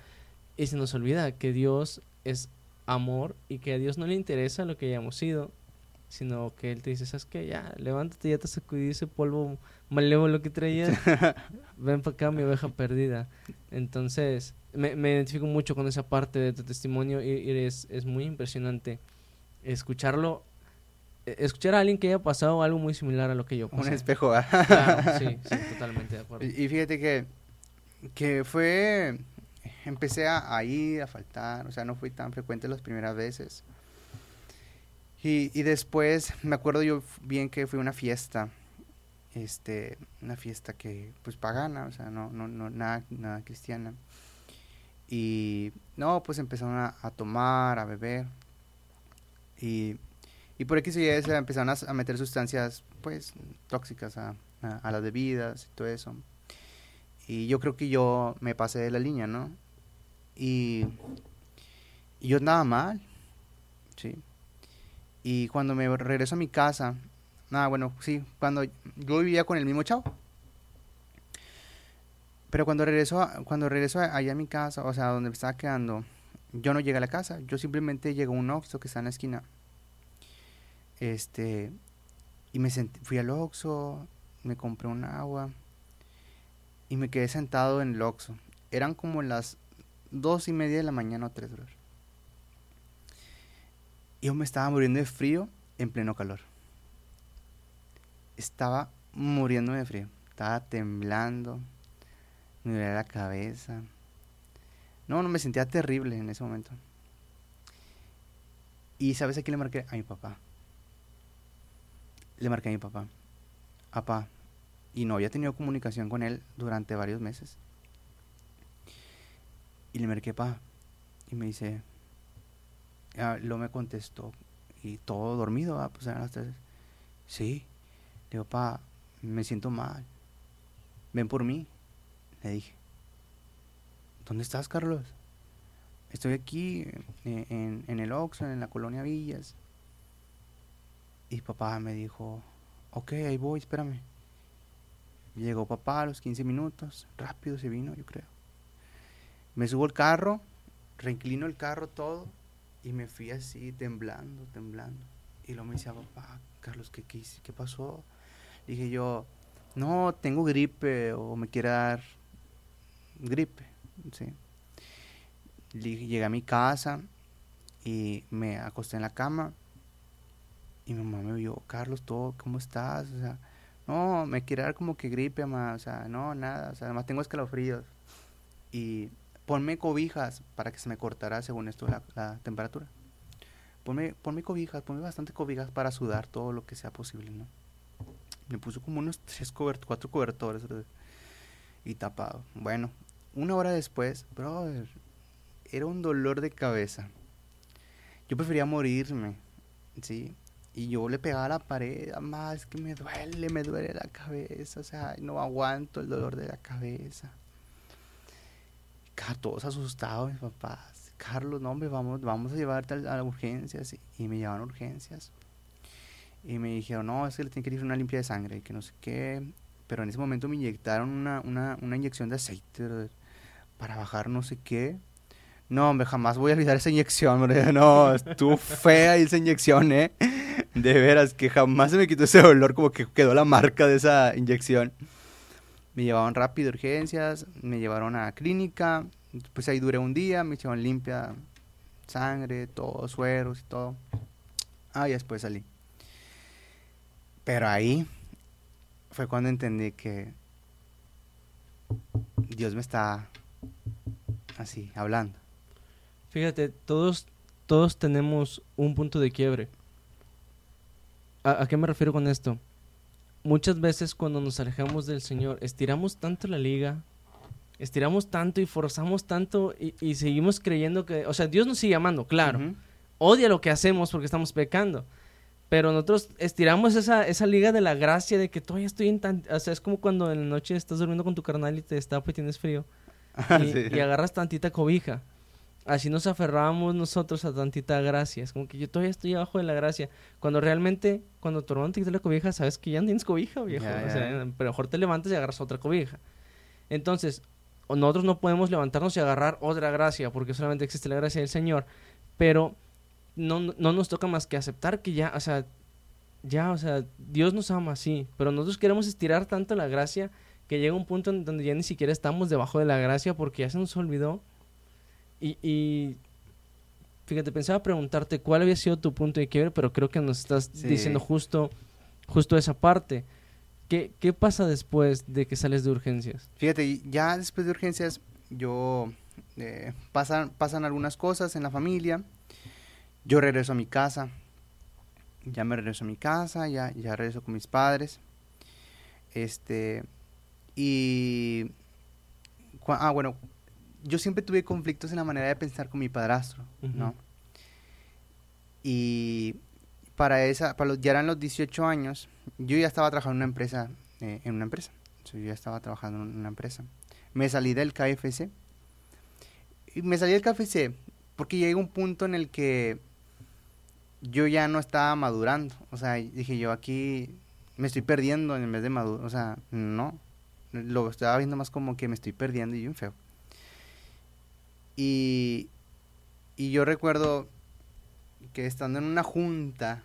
Y se nos olvida que Dios es amor y que a Dios no le interesa lo que hayamos sido, sino que Él te dice, ¿sabes qué? Ya, levántate, ya te sacudí ese polvo malévolo que traías, ven para acá, mi oveja perdida. Entonces, me, me identifico mucho con esa parte de tu testimonio y, y es, es muy impresionante escucharlo, eh, escuchar a alguien que haya pasado algo muy similar a lo que yo Un pasé. espejo. ¿ah? Claro, sí, sí, totalmente de acuerdo. Y y fíjate que, que fue, empecé a, a ir, a faltar, o sea, no fui tan frecuente las primeras veces. Y, y después, me acuerdo yo bien que fue una fiesta, este, una fiesta que, pues, pagana, o sea, no, no, no, nada, nada cristiana. Y, no, pues empezaron a, a tomar, a beber. Y, y por X y Y se empezaron a, a meter sustancias, pues, tóxicas a, a, las bebidas y todo eso. Y yo creo que yo me pasé de la línea, ¿no? Y, y yo andaba mal, ¿sí? Y cuando me regreso a mi casa, nada, bueno, sí, cuando yo vivía con el mismo chavo. Pero cuando regreso, a- cuando regreso allá a mi casa, o sea, donde me estaba quedando, yo no llegué a la casa, yo simplemente llegué a un Oxxo que está en la esquina. Este, y me fui al Oxxo, me compré un agua y me quedé sentado en el Oxxo. Eran como las dos y media de la mañana o tres, brother. Yo me estaba muriendo de frío en pleno calor. Estaba muriendo de frío. Estaba temblando. Me dolía la cabeza. No, no me sentía terrible en ese momento. Y ¿sabes a quién le marqué? A mi papá. Le marqué a mi papá. Papá. Y no había tenido comunicación con él durante varios meses. Y le marqué, pa. Y me dice, ah, lo me contestó. Y todo dormido, ah, pues eran las tres. Sí. Le digo, pa, me siento mal. Ven por mí. Le dije. ¿Dónde estás, Carlos? Estoy aquí eh, en, en el Oxxo, en la colonia Villas. Y papá me dijo, ok, ahí voy, espérame. Llegó papá a los 15 minutos, rápido se vino, yo creo. Me subo al carro, reinclino el carro todo y me fui así temblando, temblando. Y luego me decía, papá, Carlos, ¿qué, qué? ¿Qué pasó? Dije yo, no, tengo gripe o me quiere dar gripe, sí. Lle- Llegué a mi casa y me acosté en la cama y mi mamá me vio, Carlos, todo, ¿cómo estás? O sea, no, me quiere dar como que gripe, mamá, o sea, no, nada, o sea, además tengo escalofríos. Y ponme cobijas para que se me cortara según esto la, temperatura. Ponme, ponme cobijas, ponme bastante cobijas para sudar todo lo que sea posible, ¿no? Me puso como unos tres cuatro cobertores y tapado. Bueno, una hora después, brother, era un dolor de cabeza. Yo prefería morirme, ¿sí? Y yo le pegaba a la pared, más que me duele, me duele la cabeza, o sea, no aguanto el dolor de la cabeza. Todos asustados, mis papás. Carlos, no, hombre, vamos, vamos a llevarte a, las urgencias. Y me llevaron a urgencias. Y me dijeron, no, es que le tiene que ir una limpia de sangre, que no sé qué. Pero en ese momento me inyectaron una, una, una inyección de aceite para bajar no sé qué. No, hombre, jamás voy a olvidar esa inyección, hombre. No, estuvo fea esa inyección, ¿eh? De veras, que jamás se me quitó ese dolor, como que quedó la marca de esa inyección. Me llevaban rápido urgencias, me llevaron a clínica, pues ahí duré un día, me echaban limpia sangre, todo, sueros y todo. Ah, y después salí. Pero ahí fue cuando entendí que Dios me está así, hablando. Fíjate, todos, todos tenemos un punto de quiebre. ¿A, qué me refiero con esto? Muchas veces cuando nos alejamos del Señor, estiramos tanto la liga, estiramos tanto y forzamos tanto y, seguimos creyendo que, o sea, Dios nos sigue amando, claro. Odia lo que hacemos porque estamos pecando. Pero nosotros estiramos esa, esa liga de la gracia de que todavía estoy en tan... O sea, es como cuando en la noche estás durmiendo con tu carnal y te destapa y tienes frío. y, y agarras tantita cobija así nos aferrábamos nosotros a tantita gracia. Es como que yo todavía estoy abajo de la gracia. Cuando realmente, cuando tu hermano te quita la cobija, sabes que ya no tienes cobija, viejo. O sea, pero mejor te levantas y agarras otra cobija. Entonces, nosotros no podemos levantarnos y agarrar otra gracia, porque solamente existe la gracia del Señor. Pero no, no nos toca más que aceptar que ya, o sea, ya, o sea, Dios nos ama así. Pero nosotros queremos estirar tanto la gracia que llega un punto en donde ya ni siquiera estamos debajo de la gracia porque ya se nos olvidó y, fíjate, pensaba preguntarte cuál había sido tu punto de quiebre, pero creo que nos estás diciendo justo, justo esa parte. ¿Qué, ¿Qué pasa después de que sales de urgencias? Fíjate, ya después de urgencias, yo eh, pasan, pasan algunas cosas en la familia. Yo regreso a mi casa. Ya me regreso a mi casa, ya, ya regreso con mis padres. Este. Y. Ah, bueno, yo siempre tuve conflictos en la manera de pensar con mi padrastro, ¿no? Y para esa, para los, ya eran los 18 años, yo ya estaba trabajando en una empresa, eh, en una empresa. yo ya estaba trabajando en una empresa. Me salí del KFC. Y me salí del KFC porque llegué a un punto en el que yo ya no estaba madurando. O sea, dije yo aquí me estoy perdiendo en vez de madurar. O sea, no. Lo estaba viendo más como que me estoy perdiendo y bien feo. Y, yo recuerdo que estando en una junta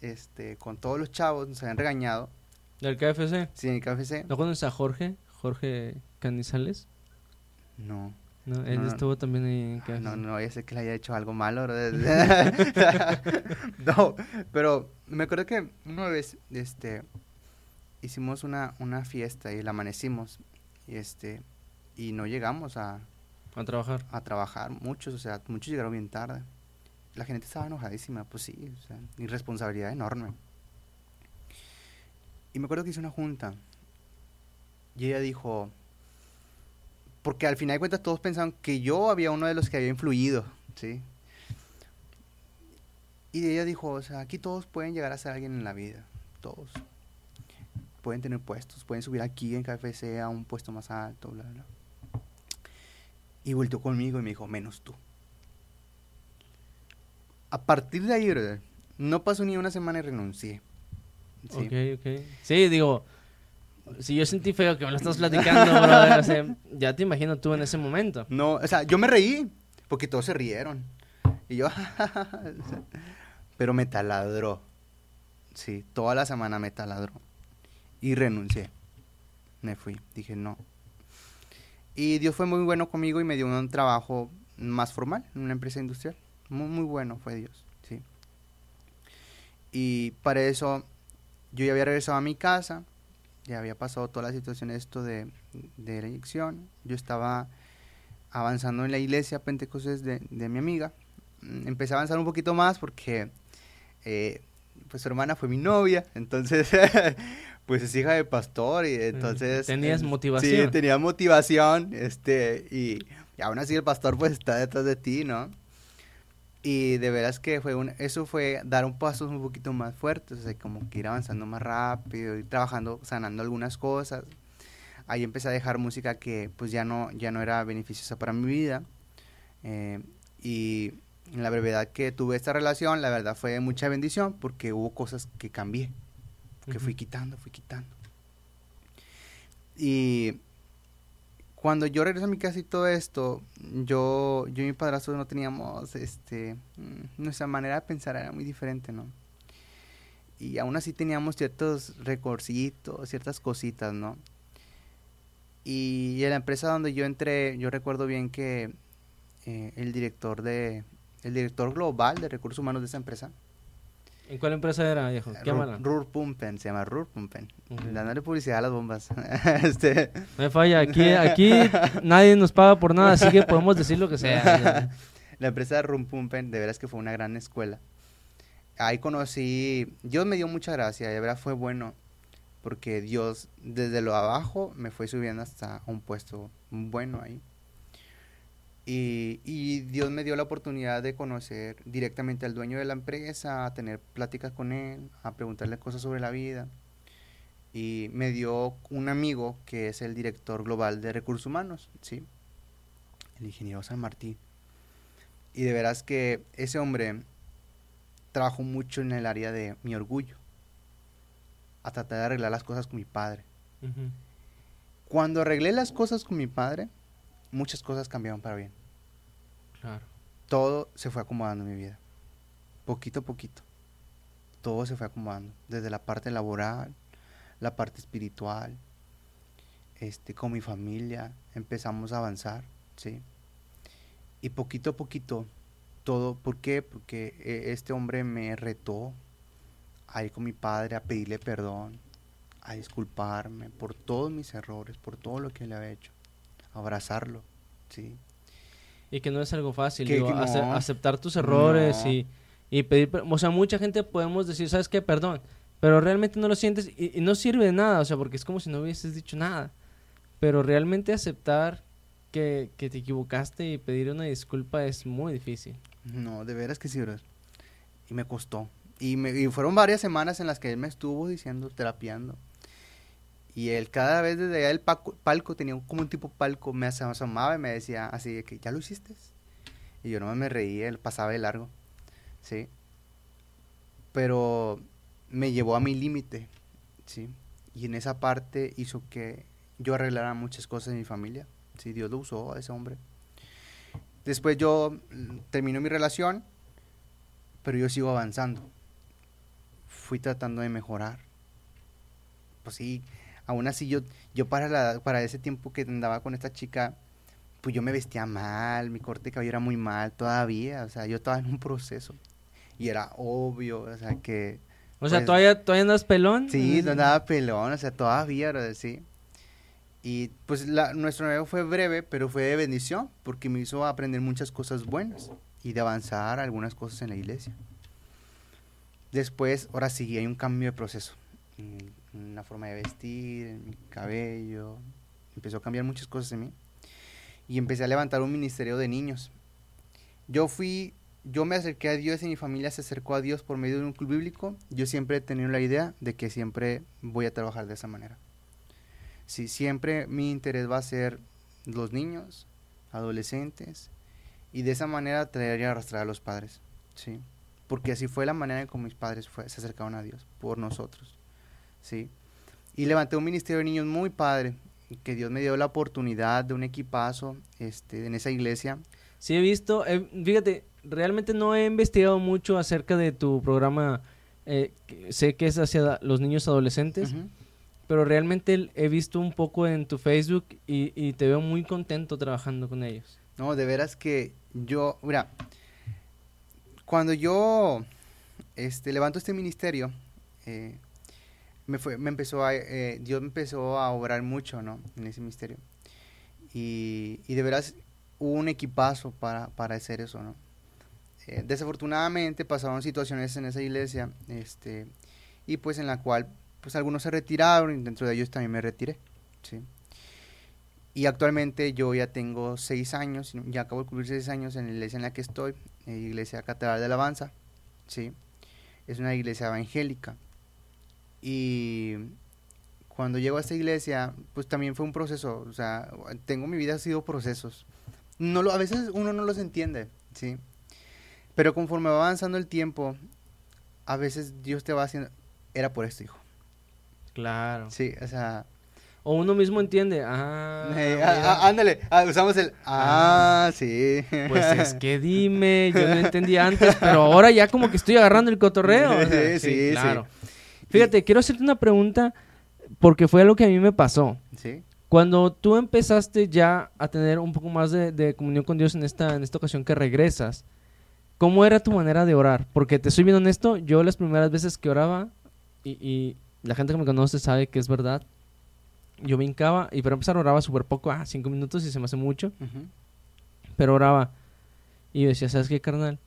este, con todos los chavos, nos habían regañado. ¿Del KFC? Sí, en el KFC. ¿No conoces a Jorge? ¿Jorge Canizales? No. No, él estuvo también en KFC. No, no, ya sé que le haya hecho algo malo. no, pero me acuerdo que una vez este, hicimos una, una fiesta y la amanecimos y, este, y no llegamos a, a trabajar. A trabajar, muchos, o sea, muchos llegaron bien tarde. La gente estaba enojadísima, pues sí, o sea, irresponsabilidad enorme. Y me acuerdo que hice una junta y ella dijo, porque al final de cuentas todos pensaban que yo había uno de los que había influido, ¿sí? Y ella dijo, o sea, aquí todos pueden llegar a ser alguien en la vida, todos. Pueden tener puestos, pueden subir aquí en KFC a un puesto más alto, bla, bla. Y volteó conmigo y me dijo, menos tú. A partir de ahí, no pasó ni una semana y renuncié. ¿sí? Ok, ok. Sí, digo, si yo sentí feo que me lo estás platicando, brother, ya te imagino tú en ese momento. No, o sea, yo me reí, porque todos se rieron. Y yo, pero me taladró. Sí, toda la semana me taladró. Y renuncié. Me fui. Dije, no, y Dios fue muy bueno conmigo y me dio un trabajo más formal en una empresa industrial. Muy, muy bueno fue Dios, sí. Y para eso yo ya había regresado a mi casa, ya había pasado toda la situación esto de, de la inyección. Yo estaba avanzando en la iglesia Pentecostés de, de mi amiga. Mm, empecé a avanzar un poquito más porque eh, pues su hermana fue mi novia, entonces pues es hija de pastor y entonces... Tenías motivación. Sí, tenía motivación, este, y, aún así el pastor pues está detrás de ti, ¿no? Y de veras que fue un, eso fue dar un paso un poquito más fuerte, o sea, como que ir avanzando más rápido, ir trabajando, sanando algunas cosas. Ahí empecé a dejar música que pues ya no, ya no era beneficiosa para mi vida. Eh, y en la brevedad que tuve esta relación, la verdad fue mucha bendición porque hubo cosas que cambié, que fui quitando, fui quitando. Y cuando yo regreso a mi casa y todo esto, yo, yo y mi padrastro no teníamos, este, mm, nuestra manera de pensar era muy diferente, ¿no? Y aún así teníamos ciertos recorcitos, ciertas cositas, ¿no? Y en la empresa donde yo entré, yo recuerdo bien que eh, el director de, el director global de recursos humanos de esa empresa, ¿En cuál empresa era, viejo? ¿Qué Rur, Pumpen, se llama Rur Pumpen. Dándole publicidad a las bombas. este... No me falla, aquí, aquí nadie nos paga por nada, así que podemos decir lo que sea. la empresa de Rur Pumpen, de veras que fue una gran escuela. Ahí conocí, Dios me dio mucha gracia, de verdad fue bueno, porque Dios desde lo abajo me fue subiendo hasta un puesto bueno ahí. Y, Dios me dio la oportunidad de conocer directamente al dueño de la empresa, a tener pláticas con él, a preguntarle cosas sobre la vida. Y me dio un amigo que es el director global de recursos humanos, ¿sí? El ingeniero San Martín. Y de veras que ese hombre trabajó mucho en el área de mi orgullo, a tratar de arreglar las cosas con mi padre. Cuando arreglé las cosas con mi padre, muchas cosas cambiaron para bien. Claro. Todo se fue acomodando en mi vida. Poquito a poquito. Todo se fue acomodando. Desde la parte laboral, la parte espiritual, este, con mi familia, empezamos a avanzar, ¿sí? Y poquito a poquito, todo, ¿por qué? Porque eh, este hombre me retó a ir con mi padre a pedirle perdón, a disculparme por todos mis errores, por todo lo que le había hecho abrazarlo, ¿sí? Y que no es algo fácil, aceptar tus errores y, pedir, o sea, mucha gente podemos decir, ¿sabes qué? Perdón, pero realmente no lo sientes y, no sirve de nada, o sea, porque es como si no hubieses dicho nada. Pero realmente aceptar que, te equivocaste y pedir una disculpa es muy difícil. No, de veras que sí, bro. Y me costó. Y, me, y fueron varias semanas en las que él me estuvo diciendo, terapiando. Y él cada vez desde allá del palco, tenía como un tipo palco, me asomaba y me decía así que, ¿ya lo hiciste? Y yo no me reía, él pasaba de largo, ¿sí? Pero me llevó a mi límite, ¿sí? Y en esa parte hizo que yo arreglara muchas cosas en mi familia, ¿sí? Dios lo usó a ese hombre. Después yo mm, termino mi relación, pero yo sigo avanzando. Fui tratando de mejorar. Pues sí, aún así yo, yo para, la, para ese tiempo que andaba con esta chica, pues yo me vestía mal, mi corte de cabello era muy mal todavía, o sea, yo estaba en un proceso y era obvio, o sea, que... O sea, pues ¿todavía, ¿todavía andas pelón? Sí, no andaba pelón, o sea, todavía, sí. Y pues la, nuestro nuevo fue breve, pero fue de bendición, porque me hizo aprender muchas cosas buenas y de avanzar algunas cosas en la iglesia. Después, ahora sí, hay un cambio de proceso. En la forma de vestir, en mi cabello. Empezó a cambiar muchas cosas en mí. Y empecé a levantar un ministerio de niños. Yo fui, yo me acerqué a Dios y mi familia se acercó a Dios por medio de un club bíblico. Yo siempre he tenido la idea de que siempre voy a trabajar de esa manera. Sí, siempre mi interés va a ser los niños, adolescentes, y de esa manera traer y arrastrar a los padres. Sí, porque así fue la manera en que mis padres se acercaron a Dios, por nosotros. ¿Sí? Y levanté un ministerio de niños muy padre, que Dios me dio la oportunidad de un equipazo este, en esa iglesia. Sí, he visto, fíjate, realmente no he investigado mucho acerca de tu programa, eh, sé que es hacia los niños adolescentes, pero realmente he visto un poco en tu Facebook y, y, te veo muy contento trabajando con ellos. No, de veras que yo, mira, cuando yo este, levanto este ministerio, eh, me, fue, me empezó a, eh, Dios empezó a obrar mucho, ¿no? En ese misterio. Y, y de veras hubo un equipazo para, para hacer eso, ¿no? Eh, desafortunadamente pasaron situaciones en esa iglesia, este, y pues en la cual, pues algunos se retiraron y dentro de ellos también me retiré, ¿sí? Y actualmente yo ya tengo seis años, ya acabo de cumplir seis años en la iglesia en la que estoy, en la iglesia Catedral de Alabanza, ¿sí? Es una iglesia evangélica. Y cuando llego a esta iglesia, pues también fue un proceso, o sea, tengo mi vida ha sido procesos. No lo, a veces uno no los entiende, ¿sí? Pero conforme va avanzando el tiempo, a veces Dios te va haciendo, era por esto, hijo. Claro. Sí, o sea, o uno mismo entiende, ah, eh, ah, ah ándale, ah, usamos el, ah, sí. Pues es que dime, yo no entendía antes, pero ahora ya como que estoy agarrando el cotorreo. sí, sí, claro. Fíjate, quiero hacerte una pregunta porque fue algo que a mí me pasó. Sí. Cuando tú empezaste ya a tener un poco más de, comunión con Dios en esta, en esta ocasión que regresas, ¿cómo era tu manera de orar? Porque te soy bien honesto, yo las primeras veces que oraba, y, y la gente que me conoce sabe que es verdad, yo brincaba y para empezar oraba súper poco, ah, cinco minutos y se me hace mucho. Pero oraba y yo decía, ¿sabes qué, carnal?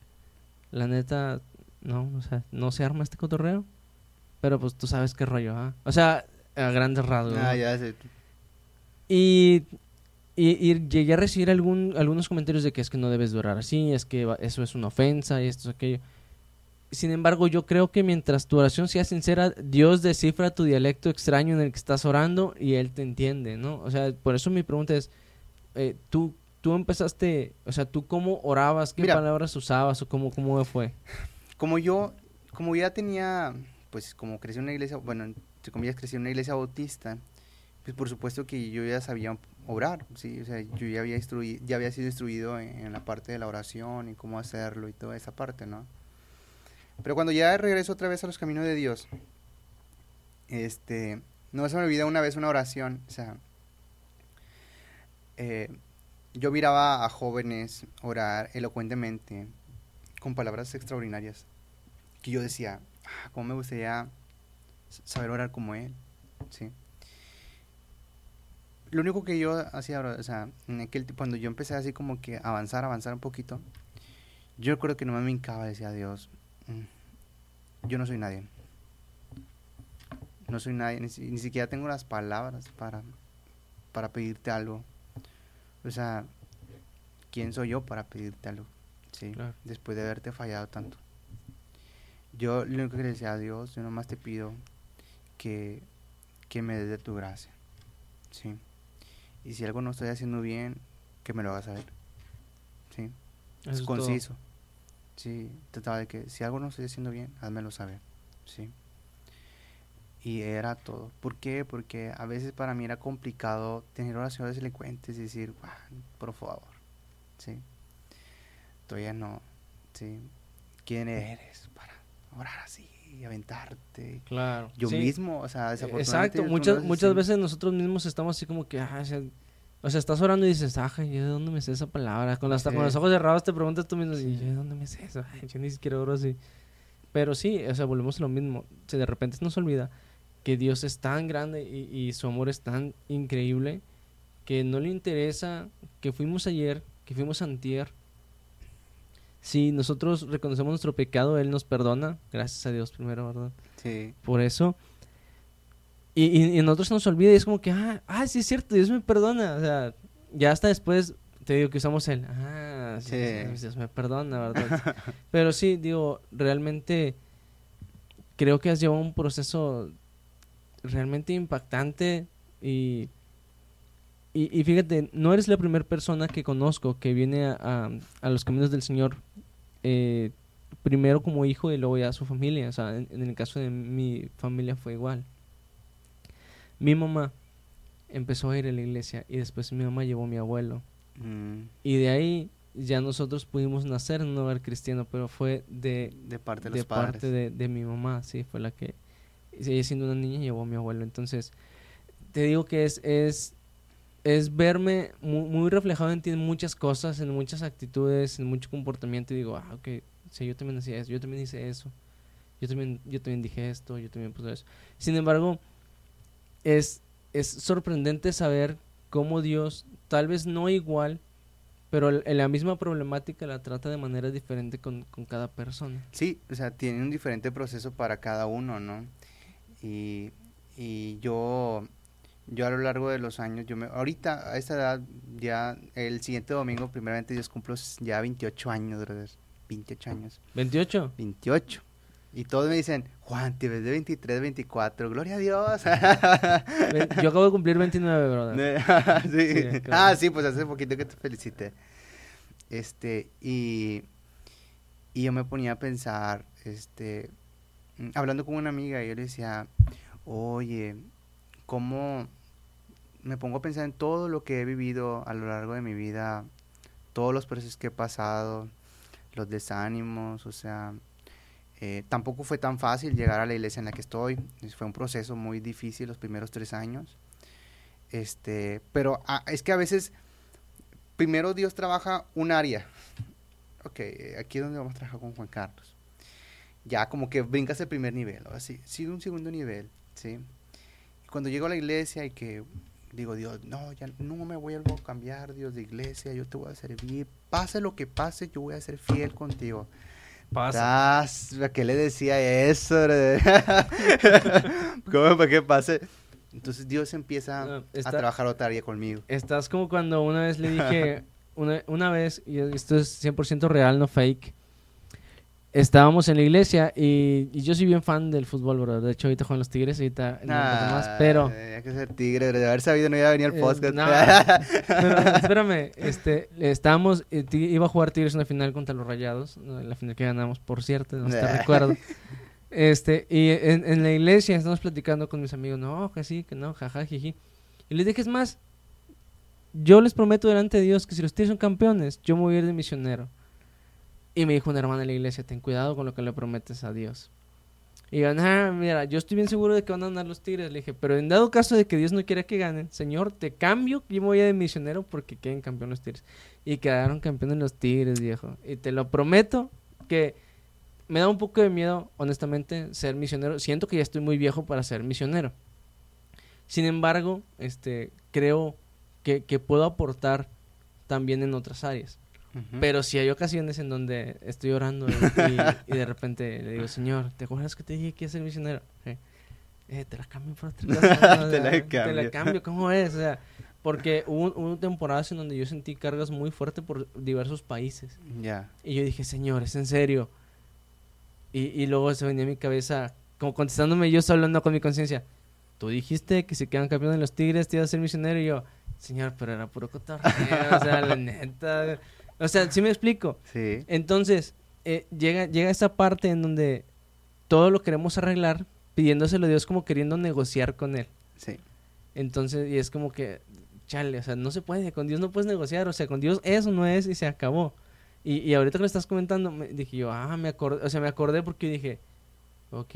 La neta, no, o sea, no se arma este cotorreo. Pero pues tú sabes qué rollo, ¿ah? O sea, a grandes rasgos. Ah, ya sé. Y, y, llegué a recibir algún, algunos comentarios de que es que no debes de orar así, es que eso es una ofensa y esto es aquello. Sin embargo, yo creo que mientras tu oración sea sincera, Dios descifra tu dialecto extraño en el que estás orando y Él te entiende, ¿no? O sea, por eso mi pregunta es, eh, ¿tú, tú empezaste, o sea, ¿tú cómo orabas? ¿Qué palabras usabas o cómo, cómo fue? Como yo, como ya tenía, pues como crecí en una iglesia, bueno, entre comillas crecí en una iglesia bautista, pues por supuesto que yo ya sabía orar, sí, o sea, yo ya había, instruido, ya había sido instruido en la parte de la oración y cómo hacerlo y toda esa parte, ¿no? Pero cuando ya regreso otra vez a los caminos de Dios, este, no se me olvida una vez una oración, o sea, eh, yo miraba a jóvenes orar elocuentemente, con palabras extraordinarias, que yo decía, ¿cómo me gustaría saber orar como él? ¿Sí? Lo único que yo hacía, o sea, en aquel, cuando yo empecé así como que avanzar, avanzar un poquito, yo recuerdo que no me hincaba, decía Dios, Mm. yo no soy nadie. No soy nadie, ni, siquiera tengo las palabras para, para pedirte algo. O sea, ¿quién soy yo para pedirte algo? Sí, después de haberte fallado tanto. Yo lo único que le decía a Dios, yo nomás te pido que, que me des de tu gracia. Sí. Y si algo no estoy haciendo bien, que me lo hagas saber. Sí. es conciso. Sí, trataba de que si algo no estoy haciendo bien, házmelo saber. Sí. Y era todo. ¿Por qué? Porque a veces para mí era complicado tener oraciones elocuentes y decir, por favor. Sí. Todavía no. Sí. ¿Quién eres para orar así? y aventarte. Claro. Yo mismo, o sea, Exacto, muchas, muchas veces nosotros mismos estamos así como que, ah, o sea, estás orando y dices, ah, ¿yo de dónde me sé esa palabra? Con, hasta con los ojos cerrados te preguntas tú mismo, ¿yo de dónde me sé eso? yo ni siquiera oro así. Pero sí, o sea, volvemos a lo mismo. Si de repente se nos olvida que Dios es tan grande y, su amor es tan increíble que no le interesa que fuimos ayer, que fuimos antier. Si nosotros reconocemos nuestro pecado, Él nos perdona. Gracias a Dios primero, ¿verdad? Sí. Por eso y, y, nosotros nos olvida y es como que, ah, ah, sí es cierto, Dios me perdona. O sea, ya hasta después te digo que usamos el, ah, sí, Dios me perdona, ¿verdad? Pero sí, digo, realmente creo que has llevado un proceso realmente impactante y, y, fíjate, no eres la primera persona que conozco que viene a, a, los caminos del Señor eh, primero como hijo y luego ya su familia. O sea, en el caso de mi familia fue igual. Mi mamá empezó a ir a la iglesia y después mi mamá llevó a mi abuelo. Mm. Y de ahí ya nosotros pudimos nacer en un hogar cristiano, pero fue de, de parte de, de parte de, mi mamá, sí, fue la que, ella siendo una niña, llevó a mi abuelo. Entonces, te digo que es, es, es verme muy, reflejado en ti en muchas cosas, en muchas actitudes, en mucho comportamiento. Y digo, ah, ok, sí, yo también hacía eso, yo también hice eso, yo también, yo también dije esto, yo también puse eso. Sin embargo, es, es sorprendente saber cómo Dios, tal vez no igual, pero la misma problemática la trata de manera diferente con, cada persona. Sí, o sea, tiene un diferente proceso para cada uno, ¿no? Y, y yo, yo a lo largo de los años, yo me, ahorita a esta edad, ya el siguiente domingo, primeramente Dios cumplo ya 28 años, brother. 28 años. ¿28? 28. Y todos me dicen, Juan, te ves de 23, 24, gloria a Dios. Yo acabo de cumplir 29, brother. sí. Ah, sí, pues hace poquito que te felicité. Este, y, y yo me ponía a pensar, este, mm, hablando con una amiga, y yo le decía, oye, ¿cómo me pongo a pensar en todo lo que he vivido a lo largo de mi vida, todos los procesos que he pasado, los desánimos, o sea, eh, tampoco fue tan fácil llegar a la iglesia en la que estoy. Fue un proceso muy difícil los primeros tres años. Este, pero ah, es que a veces, primero Dios trabaja un área. Ok, aquí es donde vamos a trabajar con Juan Carlos. Ya como que brincas el primer nivel, así, sigue un segundo nivel, ¿sí? Cuando llego a la iglesia y que digo, Dios, no, ya no me voy a cambiar, Dios, de iglesia, yo te voy a servir, pase lo que pase, yo voy a ser fiel contigo. Pasa. ¿A qué le decía eso? ¿Cómo para qué pase? Entonces Dios empieza a trabajar otra área conmigo. Estás como cuando una vez le dije, una, una vez, y esto es 100% real, no fake, estábamos en la iglesia y, yo soy bien fan del fútbol, bro. De hecho, ahorita juegan los Tigres, ahorita no más, pero... Hay que ser tigre, de haber sabido no iba a venir al eh, podcast. pero, espérame, este, estábamos, eh, iba a jugar Tigres en una final contra los Rayados, la final que ganamos, por cierto, no te recuerdo. Este, y en, la iglesia estamos platicando con mis amigos, no, que sí, que no, jaja, jiji. Y les dije, es más, yo les prometo delante de Dios que si los Tigres son campeones, yo me voy a ir de misionero. Y me dijo una hermana de la iglesia, ten cuidado con lo que le prometes a Dios. Y yo, ah, mira, yo estoy bien seguro de que van a ganar los Tigres. Le dije, pero en dado caso de que Dios no quiera que ganen, Señor, te cambio y me voy a de misionero porque queden campeones los Tigres. Y quedaron campeones los Tigres, viejo. Y te lo prometo que me da un poco de miedo, honestamente, ser misionero. Siento que ya estoy muy viejo para ser misionero. Sin embargo, este, creo que puedo aportar también en otras áreas. Pero si hay ocasiones en donde estoy orando y, de repente le digo, Señor, ¿te acuerdas que te dije que iba a ser misionero? Eh, te la cambio por otra cosa. te, la cambio. te la cambio. ¿cómo es? O sea, porque hubo, hubo, temporadas en donde yo sentí cargas muy fuertes por diversos países. Ya. Y yo dije, Señor, es en serio. Y, y luego se venía a mi cabeza, como contestándome yo hablando con mi conciencia. Tú dijiste que si quedan campeones los Tigres te ibas a ser misionero. Y yo, Señor, pero era puro cotorreo. o sea, la neta. O sea, ¿sí me explico? Sí. Entonces, eh, llega, llega esa parte en donde todo lo queremos arreglar pidiéndoselo a Dios como queriendo negociar con Él. Sí. Entonces, y es como que, chale, o sea, no se puede, con Dios no puedes negociar, o sea, con Dios eso no es y se acabó. Y, y ahorita que lo estás comentando, me, dije yo, ah, me acordé, o sea, me acordé porque dije, ok,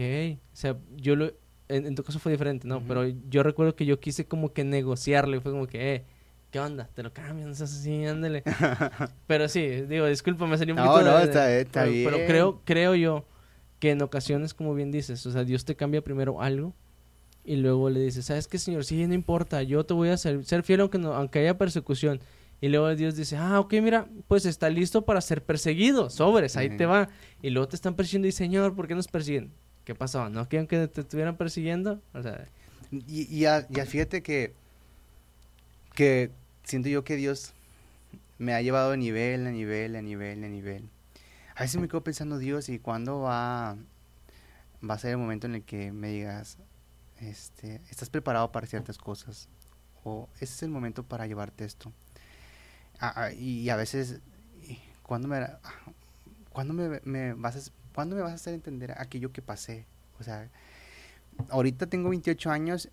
o sea, yo lo, en, tu caso fue diferente, ¿no? Pero yo recuerdo que yo quise como que negociarlo y fue como que, eh, ¿qué onda? Te lo cambian, no seas así, ándale. pero sí, digo, disculpa, me salió un poquito... No, no, está, está pero, bien. Pero creo, creo yo que en ocasiones, como bien dices, o sea, Dios te cambia primero algo y luego le dices, ¿sabes qué, Señor? Sí, no importa, yo te voy a ser, ser fiel aunque, no, aunque haya persecución. Y luego Dios dice, ah, ok, mira, pues está listo para ser perseguido, sobres, ahí te va. Y luego te están persiguiendo y, Señor, ¿por qué nos persiguen? ¿Qué pasó? ¿No quieren que te estuvieran persiguiendo? O sea... Y, y, a, y fíjate que, que siento yo que Dios me ha llevado de nivel, a nivel, a nivel, a nivel. A veces me quedo pensando, Dios, ¿y cuándo va, va a ser el momento en el que me digas, este, estás preparado para ciertas cosas? O ese es el momento para llevarte esto. y, a veces, ¿cuándo me, ¿cuándo me, vas a, ¿cuándo me vas a hacer entender aquello que pasé? O sea, ahorita tengo 28 años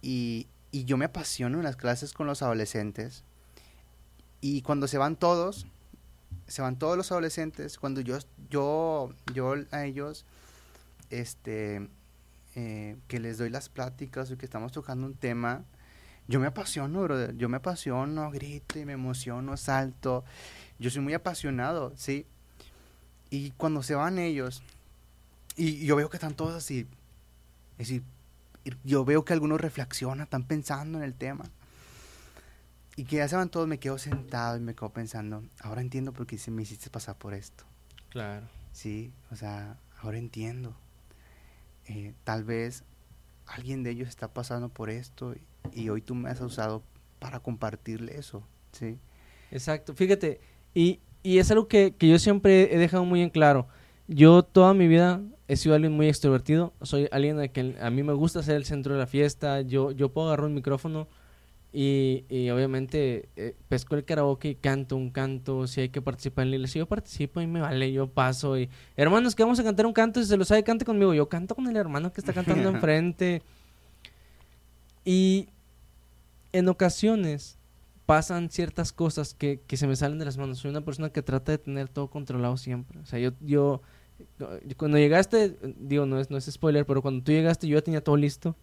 y, y yo me apasiono en las clases con los adolescentes. Y cuando se van todos, se van todos los adolescentes, cuando yo, yo, yo a ellos, este, eh, que les doy las pláticas o que estamos tocando un tema, yo me apasiono, brother. Yo me apasiono, grito y me emociono, salto. Yo soy muy apasionado, ¿sí? Y cuando se van ellos, y yo veo que están todos así, es decir, yo veo que algunos reflexionan, están pensando en el tema. Y que ya se van todos, me quedo sentado y me quedo pensando, ahora entiendo por qué me hiciste pasar por esto. Claro. Sí, o sea, ahora entiendo. Eh, tal vez alguien de ellos está pasando por esto y, hoy tú me has usado para compartirle eso, ¿sí? Exacto, fíjate, y, y es algo que, que, yo siempre he dejado muy en claro. Yo toda mi vida he sido alguien muy extrovertido, soy alguien de que a mí me gusta ser el centro de la fiesta, yo, yo puedo agarrar un micrófono y, y obviamente eh, pesco el karaoke y canto un canto, si hay que participar en la iglesia, yo participo y me vale, yo paso y hermanos que vamos a cantar un canto, si se lo sabe, cante conmigo, yo canto con el hermano que está cantando enfrente. Y en ocasiones pasan ciertas cosas que, que se me salen de las manos. Soy una persona que trata de tener todo controlado siempre. O sea, yo, yo cuando llegaste, digo, no es, no es spoiler, pero cuando tú llegaste yo ya tenía todo listo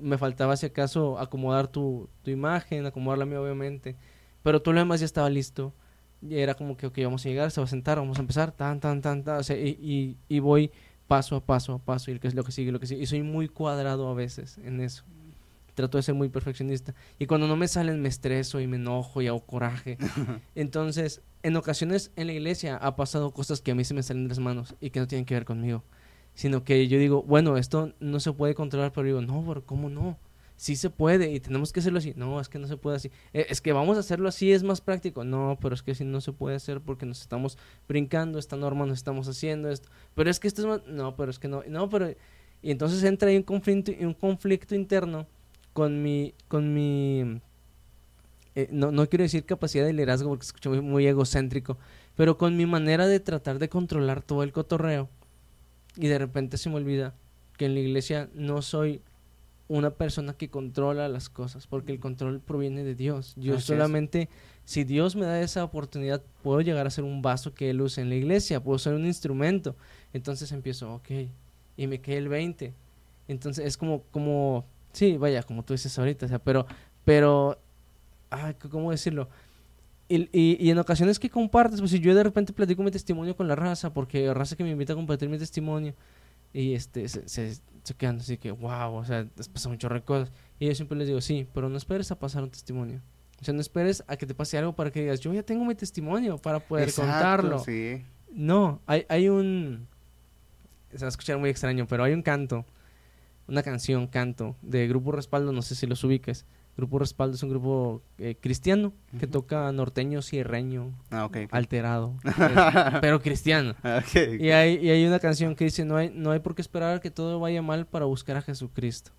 me faltaba si acaso acomodar tu, tu imagen, acomodar la mía obviamente, pero todo lo demás ya estaba listo. Y era como que, ok, vamos a llegar, se va a sentar, vamos a empezar, tan, tan, tan, tan, o sea, y, y, voy paso a paso a paso, y es lo que sigue, lo que sigue. Y soy muy cuadrado a veces en eso. Trato de ser muy perfeccionista. Y cuando no me salen, me estreso y me enojo y hago coraje. Entonces, en ocasiones en la iglesia ha pasado cosas que a mí se me salen de las manos y que no tienen que ver conmigo sino que yo digo, bueno, esto no se puede controlar, pero digo, no, pero ¿cómo no? Sí se puede y tenemos que hacerlo así. No, es que no se puede así. Eh, es que vamos a hacerlo así, es más práctico. No, pero es que así no se puede hacer porque nos estamos brincando, esta norma nos estamos haciendo esto. Pero es que esto es más... No, pero es que no. No, pero... Y entonces entra ahí un conflicto, un conflicto interno con mi... Con mi eh, no, no quiero decir capacidad de liderazgo porque escucho muy, muy egocéntrico, pero con mi manera de tratar de controlar todo el cotorreo y de repente se me olvida que en la iglesia no soy una persona que controla las cosas, porque el control proviene de Dios. Yo solamente, si Dios me da esa oportunidad, puedo llegar a ser un vaso que Él use en la iglesia, puedo ser un instrumento. Entonces empiezo, ok, y me quedé el 20. Entonces es como, como, sí, vaya, como tú dices ahorita, o sea, pero, pero, ay, ¿cómo decirlo? Y, y, en ocasiones que compartes, pues si yo de repente platico mi testimonio con la raza, porque la raza que me invita a compartir mi testimonio, y este, se, se, quedan así que, wow, o sea, has pasado mucho cosas. Y yo siempre les digo, sí, pero no esperes a pasar un testimonio. O sea, no esperes a que te pase algo para que digas, yo ya tengo mi testimonio para poder contarlo. Sí. No, hay, hay un. Se va a escuchar muy extraño, pero hay un canto, una canción, canto, de Grupo Respaldo, no sé si los ubiques, Grupo Respaldo es un grupo eh, cristiano que toca norteño, sierreño, ah, alterado, pero cristiano. Y, hay, y hay una canción que dice, no hay, no hay por qué esperar que todo vaya mal para buscar a Jesucristo.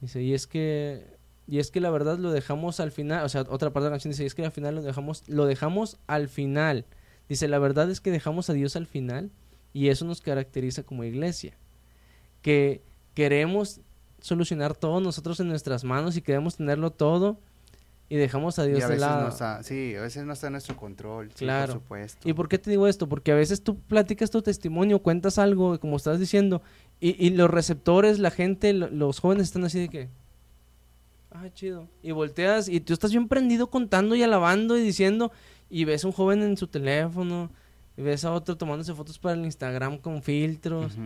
Dice, y es que, y es que la verdad lo dejamos al final, o sea, otra parte de la canción dice, y es que al final lo dejamos, lo dejamos al final. Dice, la verdad es que dejamos a Dios al final y eso nos caracteriza como iglesia. Que queremos solucionar todo nosotros en nuestras manos y queremos tenerlo todo y dejamos a Dios de lado. sí, a veces no está en nuestro control. Claro. por supuesto. ¿Y por qué te digo esto? Porque a veces tú platicas tu testimonio, cuentas algo, como estás diciendo, y, y los receptores, la gente, los jóvenes están así de que, ah, chido. Y volteas y tú estás bien prendido contando y alabando y diciendo, y ves a un joven en su teléfono, y ves a otro tomándose fotos para el Instagram con filtros,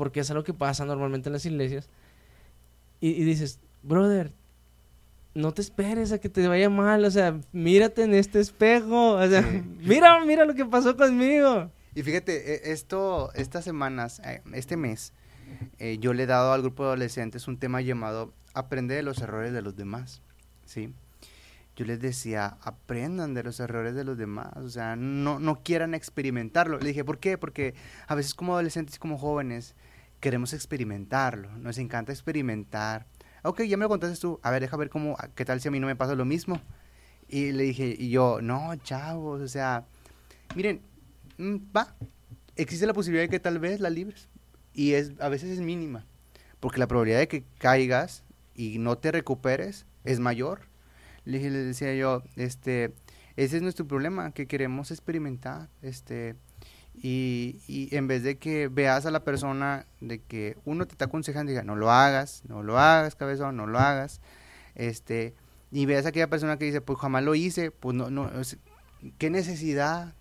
porque es algo que pasa normalmente en las iglesias y, dices, brother, no te esperes a que te vaya mal, o sea, mírate en este espejo, o sea, mira, mira lo que pasó conmigo. Y fíjate, e, esto, estas semanas, eh, este mes, eh, yo le he dado al grupo de adolescentes un tema llamado Aprende de los errores de los demás, ¿sí? Yo les decía, aprendan de los errores de los demás, o sea, no, no quieran experimentarlo. Le dije, ¿por qué? Porque a veces como adolescentes y como jóvenes, queremos experimentarlo, nos encanta experimentar. Ok, ya me lo contaste tú, a ver, deja ver cómo, qué tal si a mí no me pasa lo mismo. Y le dije, y yo, no, chavos, o sea, miren, mm, va, existe la posibilidad de que tal vez la libres. Y es, a veces es mínima, porque la probabilidad de que caigas y no te recuperes es mayor. Le, le decía yo, este, ese es nuestro problema, que queremos experimentar, este, y, y, en vez de que veas a la persona de que uno te está aconsejando, diga, no lo hagas, no lo hagas, cabezón, no lo hagas, este, y veas a aquella persona que dice, pues jamás lo hice, pues no, no, ¿qué necesidad?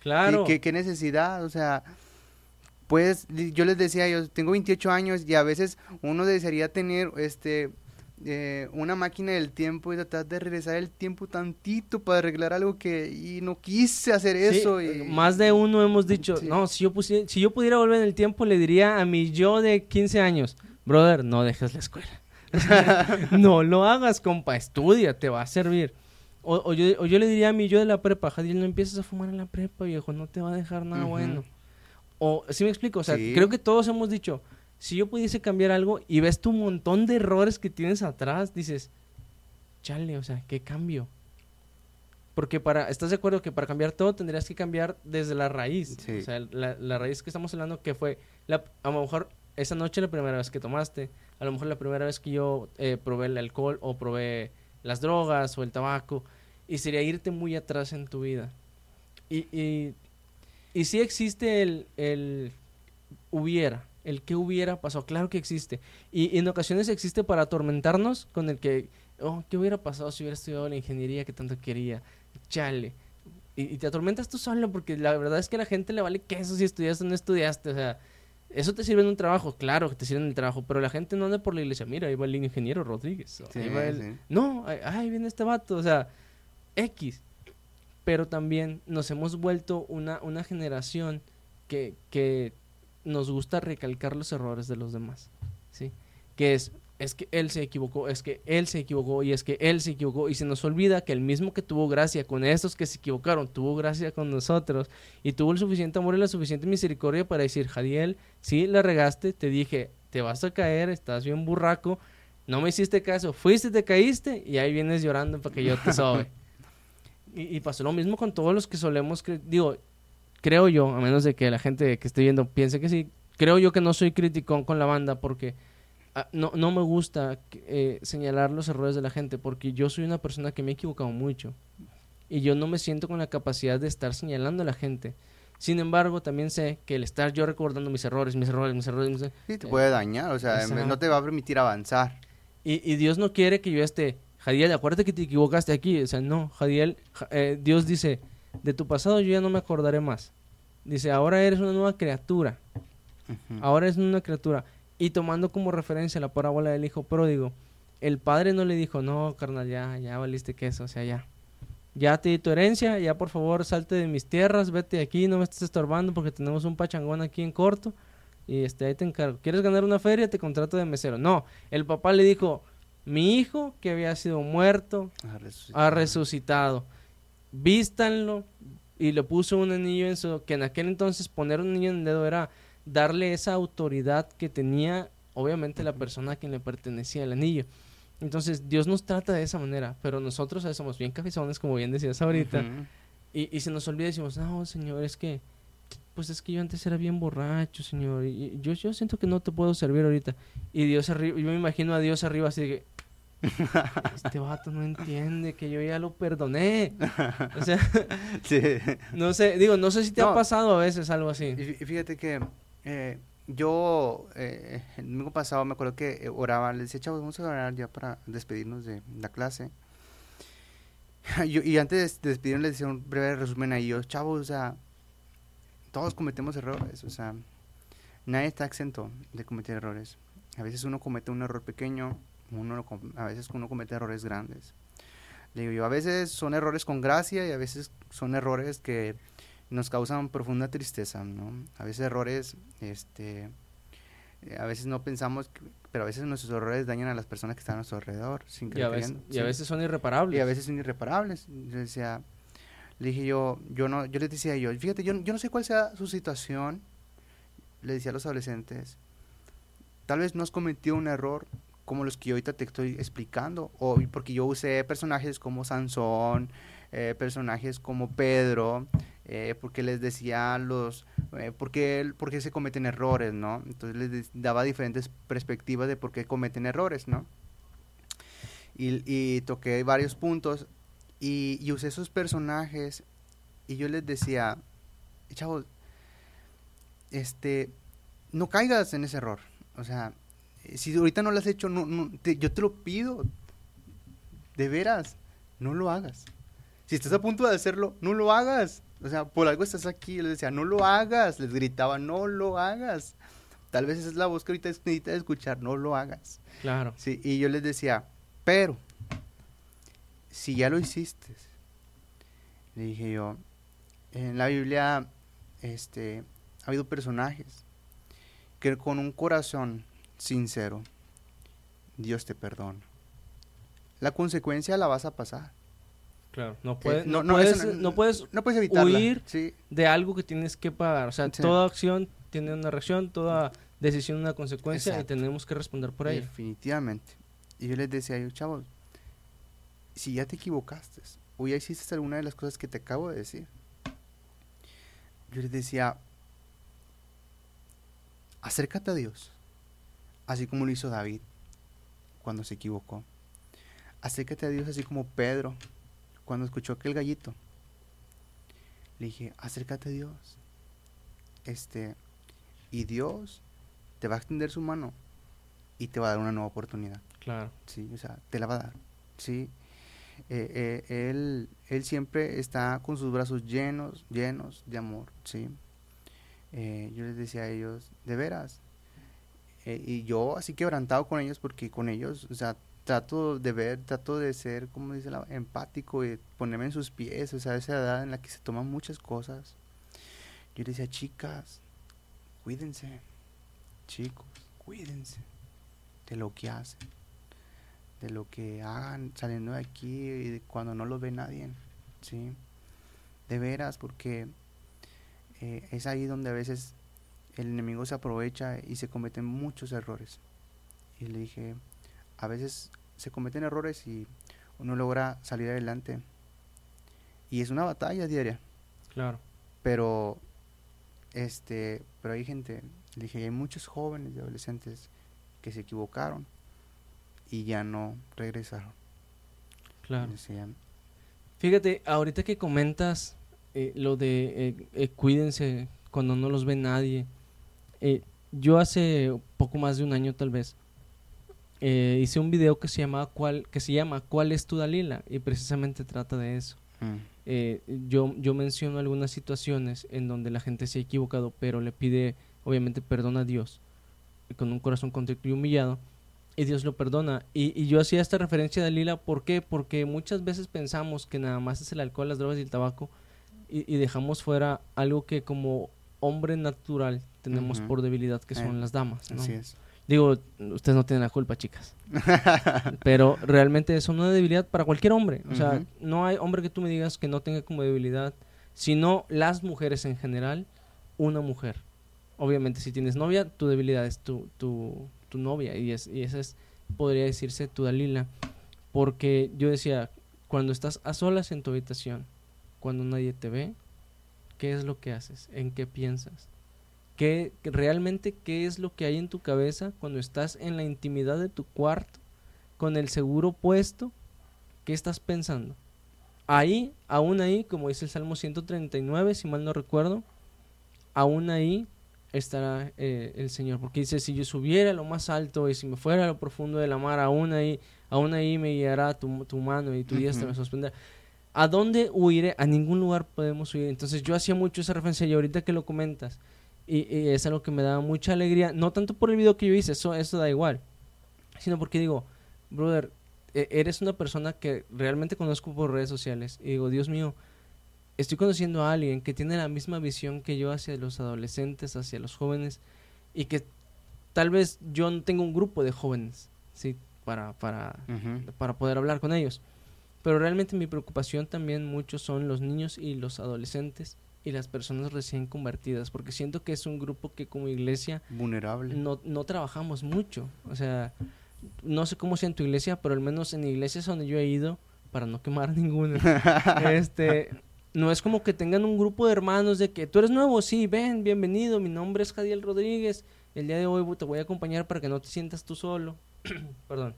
Claro. ¿Qué, qué necesidad? O sea, pues yo les decía, yo tengo 28 años y a veces uno desearía tener, este, eh, una máquina del tiempo y tratar de regresar el tiempo tantito para arreglar algo que y no quise hacer eso. y, más de uno hemos dicho, no, si yo, si yo pudiera volver en el tiempo le diría a mi yo de 15 años, brother, no dejes la escuela. no lo hagas, compa, estudia, te va a servir. O, yo, le diría a mí, yo de la prepa, Jadiel, no empieces a fumar en la prepa, viejo, no te va a dejar nada bueno. O, si me explico? O sea, creo que todos hemos dicho, si yo pudiese cambiar algo y ves tu montón de errores que tienes atrás, dices, chale, o sea, ¿qué cambio? Porque para, ¿estás de acuerdo que para cambiar todo tendrías que cambiar desde la raíz? O sea, la, raíz que estamos hablando que fue, la, a lo mejor esa noche la primera vez que tomaste, a lo mejor la primera vez que yo eh, probé el alcohol o probé las drogas o el tabaco, y sería irte muy atrás en tu vida. Y, y, y sí existe el, el hubiera, el que hubiera pasado, claro que existe. Y, en ocasiones existe para atormentarnos con el que, oh, ¿qué hubiera pasado si hubiera estudiado la ingeniería que tanto quería? chale. Y, te atormentas tú solo porque la verdad es que a la gente le vale queso si estudiaste o no estudiaste. O sea, eso te sirve en un trabajo, claro que te sirve en el trabajo, pero la gente no anda por la iglesia. Mira, ahí va el ingeniero Rodríguez. No, ahí viene este vato. O sea, X. Pero también nos hemos vuelto una, una generación que, que nos gusta recalcar los errores de los demás. ¿Sí? Que es, es que él se equivocó, es que él se equivocó y es que él se equivocó y se nos olvida que el mismo que tuvo gracia con estos que se equivocaron, tuvo gracia con nosotros y tuvo el suficiente amor y la suficiente misericordia para decir, Jadiel, sí, la regaste, te dije, te vas a caer, estás bien burraco, no me hiciste caso, fuiste, te caíste y ahí vienes llorando para que yo te sobe. y, pasó lo mismo con todos los que solemos, digo, creo yo, a menos de que la gente que esté viendo piense que sí, creo yo que no soy criticón con la banda porque Ah, no, no me gusta eh, señalar los errores de la gente porque yo soy una persona que me he equivocado mucho y yo no me siento con la capacidad de estar señalando a la gente. Sin embargo, también sé que el estar yo recordando mis errores, mis errores, mis errores... Mis sí, te puede dañar, o sea, no te va a permitir avanzar. Y, y, Dios no quiere que yo esté, Jadiel, acuérdate que te equivocaste aquí. O sea, no, Jadiel, eh, Dios dice, de tu pasado yo ya no me acordaré más. Dice, ahora eres una nueva criatura. Ahora eres una criatura. Y tomando como referencia la parábola del hijo pródigo, el padre no le dijo, no, carnal, ya, ya valiste queso, o sea, ya. Ya te di tu herencia, ya por favor salte de mis tierras, vete de aquí, no me estés estorbando porque tenemos un pachangón aquí en corto. Y este, ahí te encargo. ¿Quieres ganar una feria? Te contrato de mesero. No, el papá le dijo, mi hijo que había sido muerto ha resucitado. Vístanlo. Y le puso un anillo en su... Que en aquel entonces poner un anillo en el dedo era darle esa autoridad que tenía obviamente la persona a quien le pertenecía el anillo. Entonces Dios nos trata de esa manera, pero nosotros somos bien cabezones, como bien decías ahorita, y, se nos olvida y decimos, no, Señor, es que, pues es que yo antes era bien borracho, Señor, y, yo, yo siento que no te puedo servir ahorita. Y Dios arriba, yo me imagino a Dios arriba así de que, este vato no entiende que yo ya lo perdoné. O sea, no sé, digo, no sé si te ha pasado a veces algo así. Y fíjate que eh, yo, eh, el domingo pasado me acuerdo que oraba, le decía, chavos, vamos a orar ya para despedirnos de la clase. y antes de despedirnos les decía un breve resumen ahí, yo, chavos, o sea, todos cometemos errores, o sea, nadie está exento de cometer errores. A veces uno comete un error pequeño, uno, a veces uno comete errores grandes. Le digo yo, a veces son errores con gracia y a veces son errores que nos causan profunda tristeza, ¿no? A veces errores, este, eh, a veces no pensamos, pero a veces nuestros errores dañan a las personas que están a nuestro alrededor. Sin y, a veces, y a veces son irreparables. Y a veces son irreparables. Yo decía, le dije yo, yo no, yo les decía yo, fíjate, yo, yo no sé cuál sea su situación, le decía a los adolescentes, tal vez no has cometido un error como los que yo ahorita te estoy explicando, o porque yo usé personajes como Sansón, eh, personajes como Pedro, eh, porque les decía los, eh, por, qué, se cometen errores, ¿no? Entonces les daba diferentes perspectivas de por qué cometen errores, ¿no? Y, toqué varios puntos y, usé esos personajes y yo les decía, chavos, este, no caigas en ese error. O sea, si ahorita no lo has hecho, no, yo te lo pido, de veras, no lo hagas. Si estás a punto de hacerlo, no lo hagas. O sea, por algo estás aquí. Les decía, no lo hagas. Les gritaba, no lo hagas. Tal vez esa es la voz que ahorita necesitas escuchar, no lo hagas. Claro. Sí, y yo les decía, pero, si ya lo hiciste, le dije yo, en la Biblia, este, ha habido personajes que con un corazón sincero, Dios te perdona. La consecuencia la vas a pasar. Claro, no, Eh, puede- no- no, no, puedes, no- no puedes No puedes evitarla. huir Sí, de algo que tienes que pagar. O sea, Sí. toda acción tiene una reacción, toda decisión una consecuencia Exacto. y tenemos que responder por ello. definitivamente. Y yo les decía a ellos, chavos, si ya te equivocaste o ya hiciste alguna de las cosas que te acabo de decir, yo les decía, acércate a Dios, así como lo hizo David cuando se equivocó. Acércate a Dios así como Pedro cuando escuchó aquel gallito. Le dije, acércate a Dios. Este, y Dios te va a extender su mano y te va a dar una nueva oportunidad. Claro. Sí, o sea, te la va a dar. Sí. Eh, eh, él, él siempre está con sus brazos llenos, llenos de amor, sí. Eh, yo les decía a ellos, de veras. Eh, y yo así quebrantado con ellos porque con ellos, o sea, trato de ver, trato de ser, como dice la, empático y ponerme en sus pies, o sea, esa edad en la que se toman muchas cosas. Yo les decía, chicas, cuídense, chicos, cuídense de lo que hacen, de lo que hagan saliendo de aquí y cuando no los ve nadie, ¿sí? De veras, porque eh, es ahí donde a veces el enemigo se aprovecha y se cometen muchos errores. Y le dije, a veces se cometen errores y uno logra salir adelante. Y es una batalla diaria, Claro. pero este, pero hay gente, le dije, hay muchos jóvenes y adolescentes que se equivocaron y ya no regresaron. Claro. Decían, Fíjate, ahorita que comentas eh, lo de eh, eh, cuídense cuando no los ve nadie. Eh, yo hace poco más de un año tal vez eh, hice un video que se llama ¿Cuál, que se llama ¿Cuál es tu Dalila? Y precisamente trata de eso. "Mm, Eh, yo, yo menciono algunas situaciones en donde la gente se ha equivocado, pero le pide obviamente perdón a Dios con un corazón contrito y humillado y Dios lo perdona. Y, y yo hacía esta referencia a Dalila, ¿por qué? Porque muchas veces pensamos que nada más es el alcohol, las drogas y el tabaco y, y dejamos fuera algo que como hombre natural tenemos por debilidad, que son Eh, las damas. ¿no? Así es. Digo, ustedes no tienen la culpa, chicas. Pero realmente es una debilidad para cualquier hombre. O sea, no hay hombre que tú me digas que no tenga como debilidad, sino las mujeres en general, una mujer. Obviamente, si tienes novia, tu debilidad es tu, tu, tu novia y, es, y esa es, podría decirse, tu Dalila. Porque yo decía, cuando estás a solas en tu habitación, cuando nadie te ve, ¿qué es lo que haces? ¿En qué piensas? ¿Qué, realmente qué es lo que hay en tu cabeza cuando estás en la intimidad de tu cuarto con el seguro puesto? ¿Qué estás pensando? Ahí, aún ahí, como dice el Salmo 139, si mal no recuerdo, aún ahí estará eh, el Señor. Porque dice, si yo subiera a lo más alto y si me fuera a lo profundo de la mar, aún ahí, aún ahí me guiará tu, tu mano y tu diestra me sostendrá. ¿A dónde huiré? A ningún lugar podemos huir. Entonces yo hacía mucho esa referencia y ahorita que lo comentas, y, y es algo que me daba mucha alegría, no tanto por el video que yo hice, eso, eso da igual, sino porque digo, brother, e- eres una persona que realmente conozco por redes sociales y digo, Dios mío, estoy conociendo a alguien que tiene la misma visión que yo hacia los adolescentes, hacia los jóvenes y que tal vez yo no tengo un grupo de jóvenes, ¿sí? Para, para, para poder hablar con ellos. Pero realmente mi preocupación también mucho son los niños y los adolescentes y las personas recién convertidas, porque siento que es un grupo que como iglesia Vulnerable. no, no trabajamos mucho. O sea, no sé cómo sea en tu iglesia, pero al menos en iglesias donde yo he ido, para no quemar ninguna, este, no es como que tengan un grupo de hermanos de que tú eres nuevo, sí, ven, bienvenido, mi nombre es Jadiel Rodríguez, el día de hoy te voy a acompañar para que no te sientas tú solo. Perdón.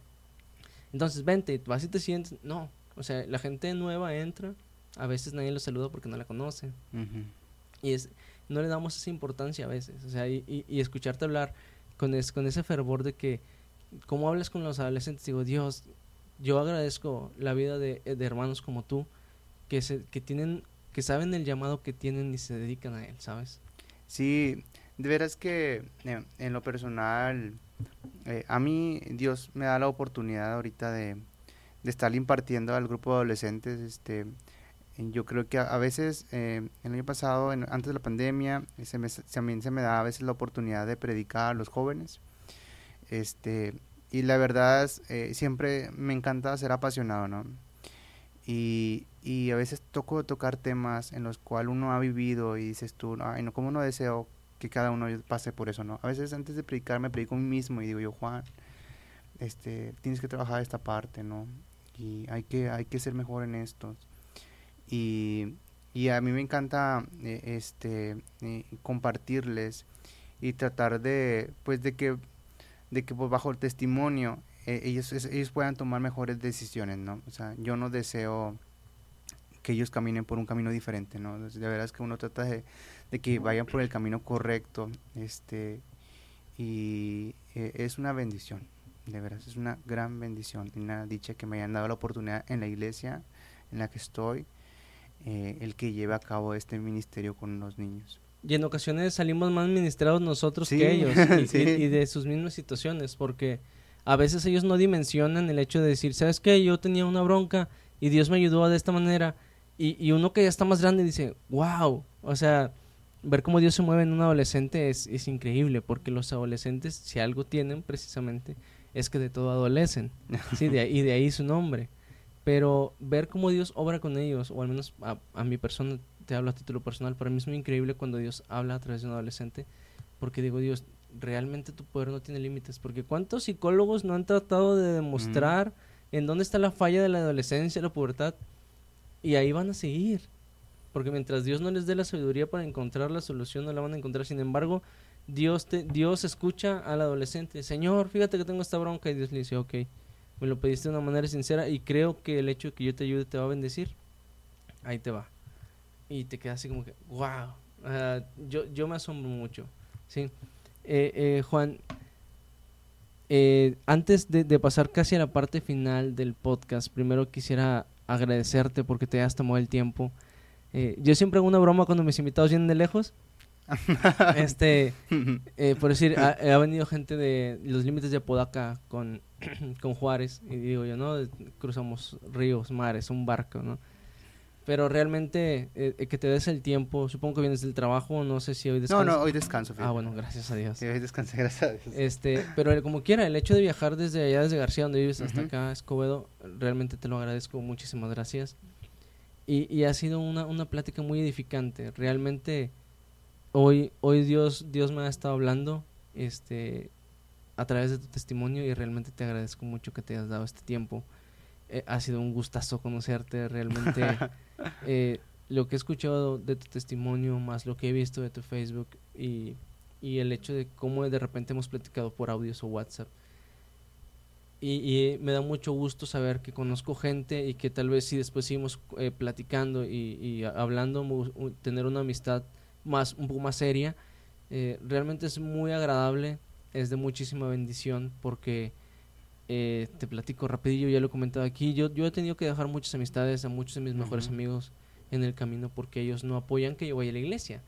Entonces, vente, vas y te sientes. No, o sea, la gente nueva entra, a veces nadie lo saluda porque no la conoce. Y es, no le damos esa importancia a veces. O sea, y, y- y escucharte hablar con, es- con ese fervor de que, ¿cómo hablas con los adolescentes? Digo, Dios, yo agradezco la vida de, de hermanos como tú, que, se, que tienen, que saben el llamado que tienen y se dedican a él, ¿sabes? Sí, de veras que eh, en lo personal, eh, a mí Dios me da la oportunidad ahorita de, de estar impartiendo al grupo de adolescentes. Este, yo creo que a, veces, eh, el año pasado, antes de la pandemia, se me, también se me da a veces la oportunidad de predicar a los jóvenes. Este, y la verdad, es, eh, siempre me encanta ser apasionado, ¿no? Y, y a veces toco tocar temas en los cuales uno ha vivido y dices tú, ay, no, ¿cómo no deseo que cada uno pase por eso, no? A veces antes de predicar me predico a mí mismo y digo yo, Juan, este, tienes que trabajar esta parte, ¿no? Y hay que, hay que ser mejor en esto. Y, y a mí me encanta eh, este, eh, compartirles y tratar de, pues, de que, de que pues, bajo el testimonio eh, ellos, ellos puedan tomar mejores decisiones, ¿no? O sea, yo no deseo que ellos caminen por un camino diferente, ¿no? De verdad es que uno trata de, de que vayan por el camino correcto, este, y es una bendición, de verdad, es una gran bendición y una dicha que me hayan dado la oportunidad en la iglesia en la que estoy, eh, el que lleve a cabo este ministerio con los niños. Y en ocasiones salimos más ministrados nosotros que ellos y, de sus mismas situaciones, porque a veces ellos no dimensionan el hecho de decir, ¿sabes qué? Yo tenía una bronca y Dios me ayudó de esta manera. Y, y uno que ya está más grande dice, wow, o sea, ver cómo Dios se mueve en un adolescente es, es increíble, porque los adolescentes, si algo tienen precisamente, es que de todo adolecen. sí, de, y de ahí su nombre. Pero ver cómo Dios obra con ellos, o al menos a, a, mi persona, te hablo a título personal, para mí es muy increíble cuando Dios habla a través de un adolescente, porque digo, Dios, realmente tu poder no tiene límites, porque ¿cuántos psicólogos no han tratado de demostrar en dónde está la falla de la adolescencia, la pubertad? Y ahí van a seguir, porque mientras Dios no les dé la sabiduría para encontrar la solución, no la van a encontrar. Sin embargo, Dios, te, Dios escucha al adolescente, Señor, fíjate que tengo esta bronca y Dios le dice, ok, me lo pediste de una manera sincera y creo que el hecho de que yo te ayude te va a bendecir. Ahí te va. Y te queda así como que, wow. yo, yo me asombro mucho. ¿sí? Eh, eh, Juan, eh, antes de, de, pasar casi a la parte final del podcast, primero quisiera agradecerte porque te has tomado el tiempo. yo siempre hago una broma cuando mis invitados vienen de lejos este, eh, por decir, ha, ha, venido gente de los límites de Apodaca con, con Juárez, y digo yo, ¿no? Cruzamos ríos, mares, un barco, ¿no? Pero realmente eh, que te des el tiempo, supongo que vienes del trabajo, no sé si hoy descansas. No, no, hoy descanso. Fíjate. Ah, bueno, gracias a Dios. Sí, hoy descansé, gracias a Dios. Este, pero como quiera, el hecho de viajar desde allá, desde García, donde vives, hasta uh -huh. acá, Escobedo, realmente te lo agradezco, muchísimas gracias. Y, y ha sido una, una plática muy edificante, realmente hoy, hoy Dios, Dios me ha estado hablando este, a través de tu testimonio y realmente te agradezco mucho que te hayas dado este tiempo. Eh, ha sido un gustazo conocerte, realmente eh, lo que he escuchado de tu testimonio, más lo que he visto de tu Facebook y, y el hecho de cómo de repente hemos platicado por audios o WhatsApp. Y, y, me da mucho gusto saber que conozco gente y que tal vez si después seguimos eh, platicando y, y hablando, tener una amistad más, un poco más seria. Eh, realmente es muy agradable, es de muchísima bendición porque eh, te platico rapidillo, ya lo he comentado aquí, yo, yo he tenido que dejar muchas amistades a muchos de mis mejores uh -huh. amigos en el camino porque ellos no apoyan que yo vaya a la iglesia.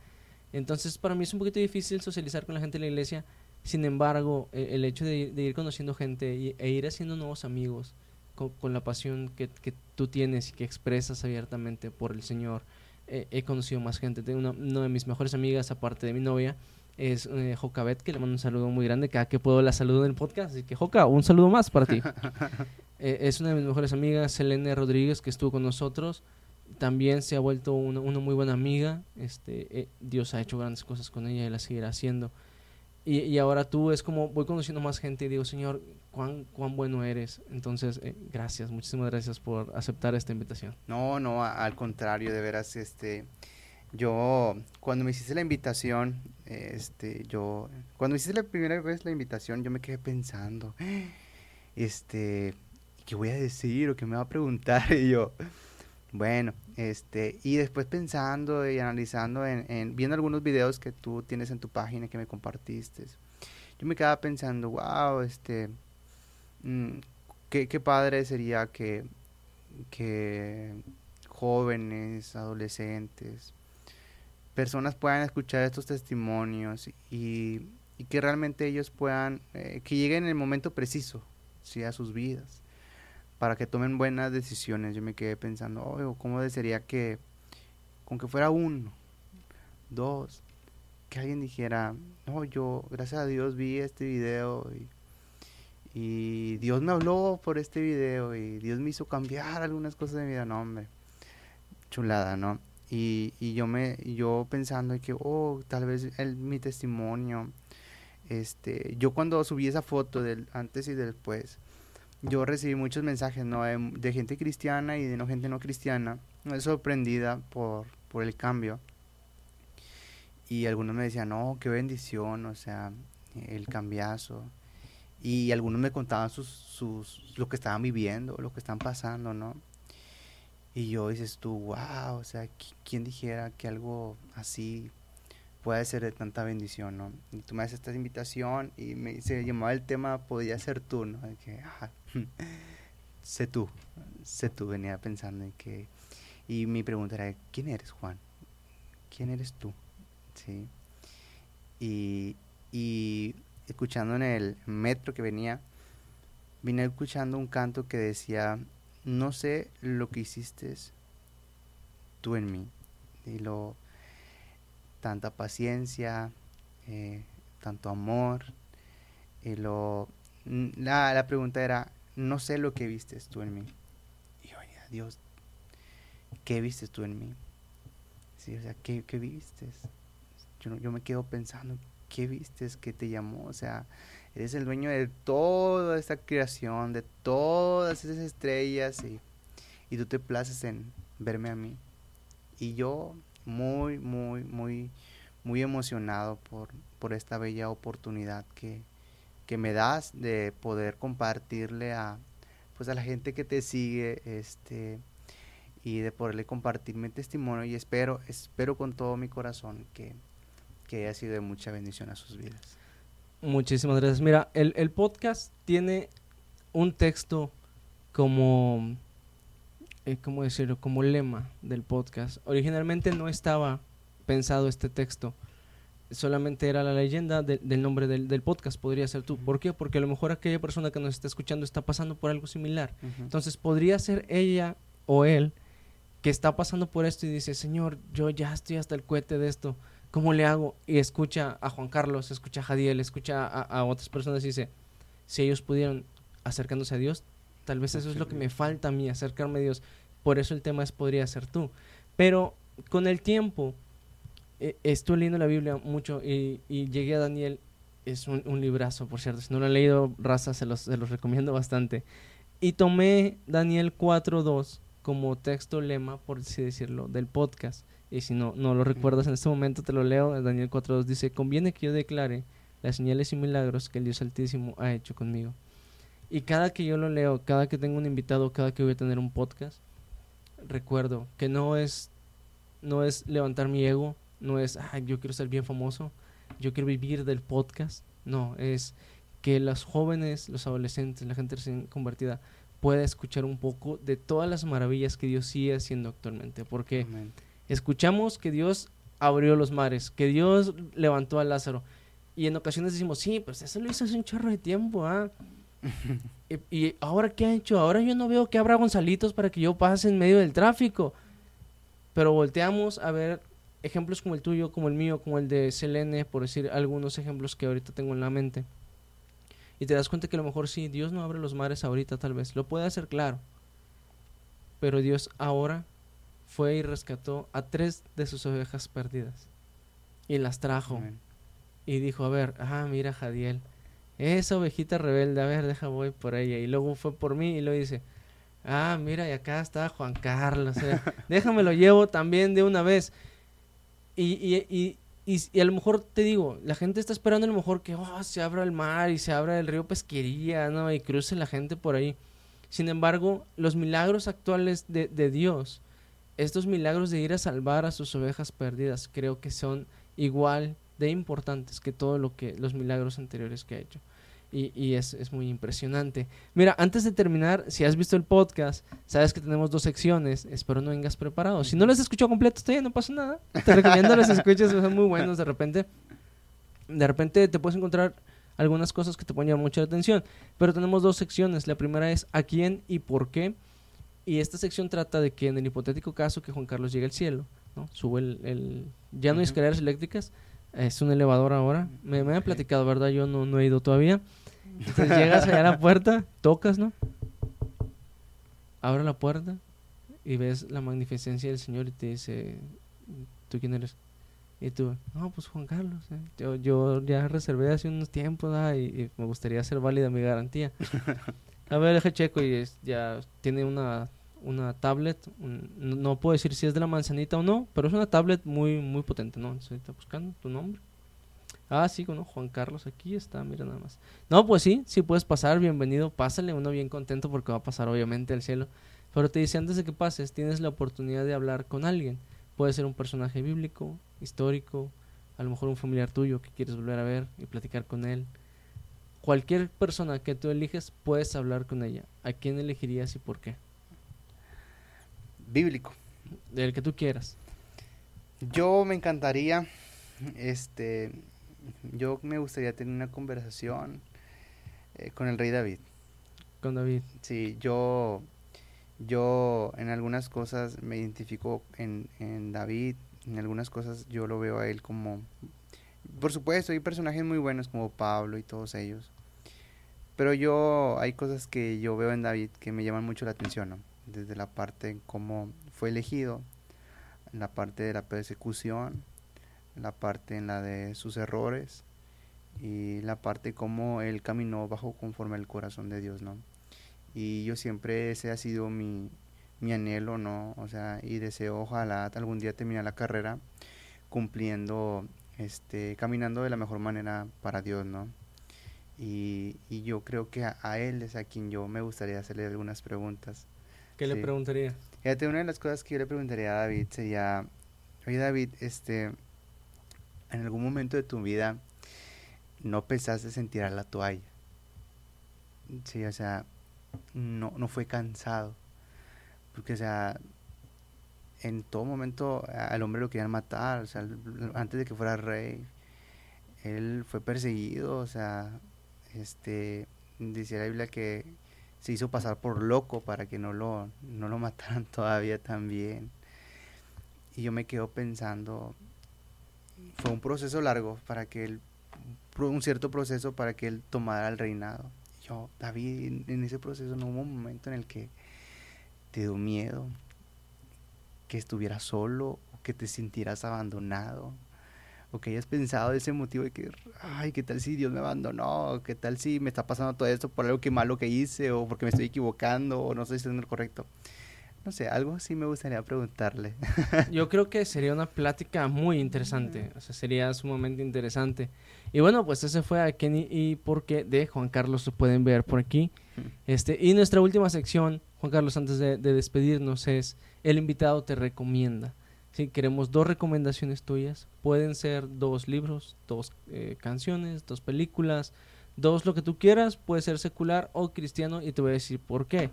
Entonces para mí es un poquito difícil socializar con la gente de la iglesia, sin embargo el, el hecho de, de, ir conociendo gente y, e ir haciendo nuevos amigos con, con la pasión que, que, tú tienes y que expresas abiertamente por el Señor, eh, he conocido más gente. Tengo una, una, de mis mejores amigas, aparte de mi novia, es eh, Jocabet, que le mando un saludo muy grande. Cada que puedo la saludo en el podcast. Así que, Joca, un saludo más para ti. eh, es una de mis mejores amigas, Selene Rodríguez, que estuvo con nosotros. También se ha vuelto una, una muy buena amiga. Este, eh, Dios ha hecho grandes cosas con ella y la seguirá haciendo. Y, y, ahora tú es como voy conociendo más gente y digo, Señor, cuán, cuán bueno eres. Entonces, eh, gracias, muchísimas gracias por aceptar esta invitación. No, no, al contrario, de veras, este, yo, cuando me hiciste la invitación, este, yo, cuando me hiciste la primera vez la invitación, yo me quedé pensando, este, ¿qué voy a decir o qué me va a preguntar? Y yo, bueno, este, y después pensando y analizando, en, en, viendo algunos videos que tú tienes en tu página que me compartiste, yo me quedaba pensando, wow, este, mmm, qué, qué, padre sería que, que jóvenes, adolescentes, personas puedan escuchar estos testimonios y, y que realmente ellos puedan, eh, que lleguen en el momento preciso, ¿sí? a sus vidas para que tomen buenas decisiones. Yo me quedé pensando, oh, ¿cómo desearía que, con que fuera uno, dos, que alguien dijera, no, yo, gracias a Dios, vi este video y, y Dios me habló por este video y Dios me hizo cambiar algunas cosas de mi vida, no hombre, chulada, ¿no? Y, y yo me, yo pensando que, oh, tal vez el, mi testimonio, este, yo cuando subí esa foto del antes y después, yo recibí muchos mensajes, ¿no? De, gente cristiana y de gente no cristiana, sorprendida por, por el cambio. Y algunos me decían, no, qué bendición, o sea, el cambiazo. Y algunos me contaban sus, sus, lo que estaban viviendo, lo que están pasando, ¿no? Y yo dices tú, wow, o sea, ¿quién dijera que algo así puede ser de tanta bendición, ¿no? Y tú me haces esta invitación y me se llamaba el tema, podía ser tú, ¿no? Que, sé tú, sé tú, venía pensando en que... Y mi pregunta era, ¿quién eres, Juan? ¿Quién eres tú? Sí. Y, y escuchando en el metro que venía, vine escuchando un canto que decía, no sé lo que hiciste tú en mí. Y lo, tanta paciencia, eh, tanto amor. Y lo, la, la, pregunta era, no sé lo que viste tú en mí. Y oye, Dios, ¿qué viste tú en mí? Sí, o sea, ¿qué, qué viste? Yo, yo me quedo pensando, ¿qué viste que te llamó? O sea, eres el dueño de toda esta creación, de todas esas estrellas y, y tú te places en verme a mí. Y yo muy, muy, muy, muy emocionado por, por esta bella oportunidad que, que me das de poder compartirle a pues a la gente que te sigue este y de poderle compartir mi testimonio y espero espero con todo mi corazón que, que haya sido de mucha bendición a sus vidas. Muchísimas gracias. Mira, el, el podcast tiene un texto como, eh, ¿cómo decirlo? Como lema del podcast. Originalmente no estaba pensado este texto. Solamente era la leyenda del nombre del, del, podcast, podría ser tú. ¿Por qué? Porque a lo mejor aquella persona que nos está escuchando está pasando por algo similar. Entonces podría ser ella o él que está pasando por esto y dice, Señor, yo ya estoy hasta el cohete de esto ¿cómo le hago? Y escucha a Juan Carlos, escucha a Jadiel, escucha a, otras personas y dice, si ellos pudieron acercándose a Dios, tal vez eso es lo que me falta a mí, acercarme a Dios. Por eso el tema es podría ser tú. Pero con el tiempo, eh, estuve leyendo la Biblia mucho y, llegué a Daniel. Es un, librazo, por cierto. Si no lo han leído, raza, se los, se los recomiendo bastante. Y tomé Daniel 4.2 como texto lema, por así decirlo, del podcast. Y si no, no lo recuerdas en este momento, te lo leo. Daniel 4.2 dice, conviene que yo declare las señales y milagros que el Dios Altísimo ha hecho conmigo. Y cada que yo lo leo, cada que tengo un invitado, cada que voy a tener un podcast, recuerdo que no es, no es levantar mi ego, no es, ah, yo quiero ser bien famoso, yo quiero vivir del podcast. No, es que los jóvenes, los adolescentes, la gente recién convertida, pueda escuchar un poco de todas las maravillas que Dios sigue haciendo actualmente. Porque escuchamos que Dios abrió los mares, que Dios levantó a Lázaro. Y en ocasiones decimos, sí, pues eso lo hizo hace un chorro de tiempo, ¿ah? y, ahora qué ha hecho? Ahora yo no veo que abra Gonzalitos para que yo pase en medio del tráfico. Pero volteamos a ver ejemplos como el tuyo, como el mío, como el de Selene, por decir algunos ejemplos que ahorita tengo en la mente. Y te das cuenta que a lo mejor sí, Dios no abre los mares ahorita tal vez, lo puede hacer claro. Pero Dios ahora fue y rescató a tres de sus ovejas perdidas y las trajo. Y dijo, a ver, ah, mira Jadiel, esa ovejita rebelde, a ver, deja voy por ella. Y luego fue por mí y lo dice, ah, mira, y acá está Juan Carlos, eh, déjame lo llevo también de una vez. Y, y, y, y, a lo mejor te digo, la gente está esperando a lo mejor que oh, se abra el mar y se abra el río Pesquería, ¿no? Y cruce la gente por ahí. Sin embargo, los milagros actuales de, de Dios estos milagros de ir a salvar a sus ovejas perdidas creo que son igual de importantes que todo lo que los milagros anteriores que ha hecho. Y, es, muy impresionante. Mira, antes de terminar, si has visto el podcast, sabes que tenemos dos secciones. Espero no vengas preparado. Si no las escuchado completo, todavía no pasa nada. Te recomiendo las escuches, son muy buenos de repente. De repente te puedes encontrar algunas cosas que te mucho la atención. Pero tenemos dos secciones. La primera es a quién y por qué. Y esta sección trata de que en el hipotético caso que Juan Carlos llegue al cielo, ¿no? sube el, ya no hay escaleras eléctricas, es un elevador ahora. Me, me han platicado, ¿verdad? Yo no, no he ido todavía. Entonces llegas allá a la puerta, tocas, ¿no? Abre la puerta y ves la magnificencia del Señor y te dice, ¿tú quién eres? Y tú, no, pues Juan Carlos, eh. yo, yo ya reservé hace unos tiempos y, y, me gustaría hacer válida mi garantía. a ver, deja checo y es, ya tiene una, una tablet, no, puedo decir si es de la manzanita o no, pero es una tablet muy, muy potente, ¿no? Entonces, está buscando tu nombre. Ah, sí, ¿no? Juan Carlos aquí está, mira nada más. No, pues sí, sí puedes pasar, bienvenido, pásale, uno bien contento porque va a pasar obviamente al cielo. Pero te dice, antes de que pases, tienes la oportunidad de hablar con alguien. Puede ser un personaje bíblico, histórico, a lo mejor un familiar tuyo que quieres volver a ver y platicar con él. Cualquier persona que tú eliges, puedes hablar con ella. ¿A quién elegirías y por qué? Bíblico. Del que tú quieras. Yo me encantaría, este, yo me gustaría tener una conversación eh, con el rey David. Con David. Sí, yo yo en algunas cosas me identifico en, en David, en algunas cosas yo lo veo a él como... Por supuesto, hay personajes muy buenos como Pablo y todos ellos. Pero yo, hay cosas que yo veo en David que me llaman mucho la atención, ¿no? Desde la parte en cómo fue elegido, la parte de la persecución, la parte en la de sus errores y la parte cómo él caminó bajo conforme al corazón de Dios, ¿no? y yo siempre ese ha sido mi, mi anhelo, ¿no? O sea, y deseo ojalá algún día terminar la carrera cumpliendo, este, caminando de la mejor manera para Dios, ¿no? Y, y yo creo que a, él es a quien yo me gustaría hacerle algunas preguntas. ¿Qué le preguntaría? Fíjate, una de las cosas que yo le preguntaría a David sería, oye David, este, en algún momento de tu vida no pensaste en tirar la toalla. Sí, o sea, no, no fue cansado. Porque, o sea, en todo momento al hombre lo querían matar, o sea, antes de que fuera rey, él fue perseguido, o sea, este, dice la Biblia que se hizo pasar por loco para que no lo, no lo mataran todavía también. Y yo me quedo pensando, fue un proceso largo para que él, un cierto proceso para que él tomara el reinado. David, en ese proceso no hubo un momento en el que te dio miedo, que estuvieras solo, que te sintieras abandonado, o que hayas pensado ese motivo de que, ay, ¿qué tal si Dios me abandonó? ¿Qué tal si me está pasando todo esto por algo que malo que hice, o porque me estoy equivocando, o no estoy haciendo lo correcto? No sé, algo sí me gustaría preguntarle. Yo creo que sería una plática muy interesante, o sea, sería sumamente interesante. Y bueno, pues ese fue a Kenny y por qué de Juan Carlos, se pueden ver por aquí. Este, y nuestra última sección, Juan Carlos, antes de, despedirnos, es El invitado te recomienda. Si queremos dos recomendaciones tuyas, pueden ser dos libros, dos eh, canciones, dos películas, dos lo que tú quieras, puede ser secular o cristiano y te voy a decir por qué.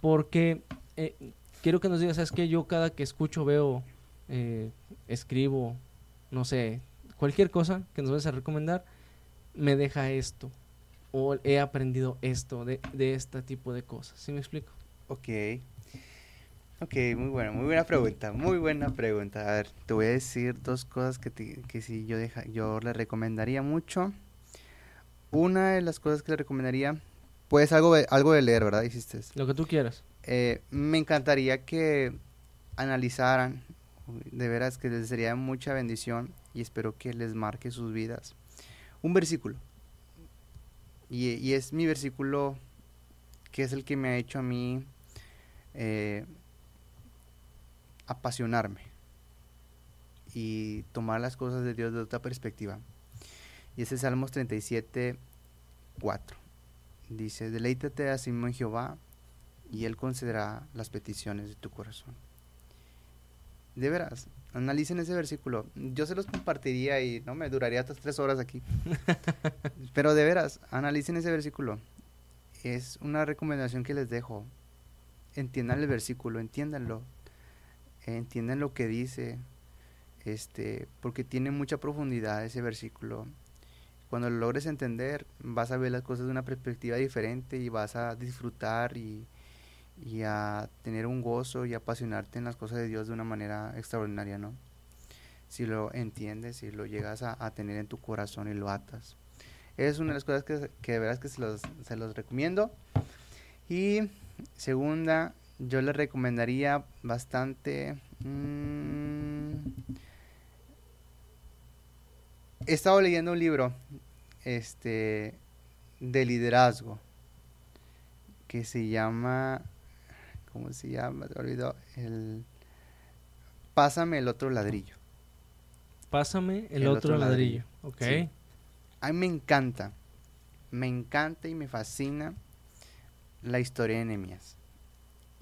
Porque eh, quiero que nos digas, ¿sabes que Yo cada que escucho, veo, eh, escribo, no sé, cualquier cosa que nos vayas a recomendar, me deja esto. O he aprendido esto de, de este tipo de cosas. ¿Sí me explico? Ok. Ok, muy buena, muy buena pregunta, muy buena pregunta. A ver, te voy a decir dos cosas que, que sí yo, deja, yo le recomendaría mucho. Una de las cosas que le recomendaría, pues algo de, algo de leer, ¿verdad? Hiciste. Lo que tú quieras. Eh, me encantaría que analizaran, de veras que les sería mucha bendición y espero que les marque sus vidas. Un versículo. Y, es mi versículo que es el que me ha hecho a mí eh, apasionarme y tomar las cosas de Dios de otra perspectiva. Y ese es Salmos 37, 4. Dice, deleítate a sí en Jehová y Él concederá las peticiones de tu corazón. De veras, analicen ese versículo. Yo se los compartiría y no me duraría hasta tres horas aquí. Pero de veras, analicen ese versículo. Es una recomendación que les dejo. Entiendan el versículo, entiéndanlo. Entiendan lo que dice. Este, porque tiene mucha profundidad ese versículo. Cuando lo logres entender, vas a ver las cosas de una perspectiva diferente y vas a disfrutar y, y a tener un gozo y apasionarte en las cosas de Dios de una manera extraordinaria, ¿no? Si lo entiendes, si lo llegas a, tener en tu corazón y lo atas. Es una de las cosas que, que de verdad que se los, se los recomiendo. Y segunda, yo les recomendaría bastante... mmm, he estado leyendo un libro este, de liderazgo que se llama, ¿cómo se llama? Te olvidó, el Pásame el otro ladrillo. Pásame el, otro, ladrillo. Ok. Sí. A mí me encanta, me encanta y me fascina la historia de Nehemías.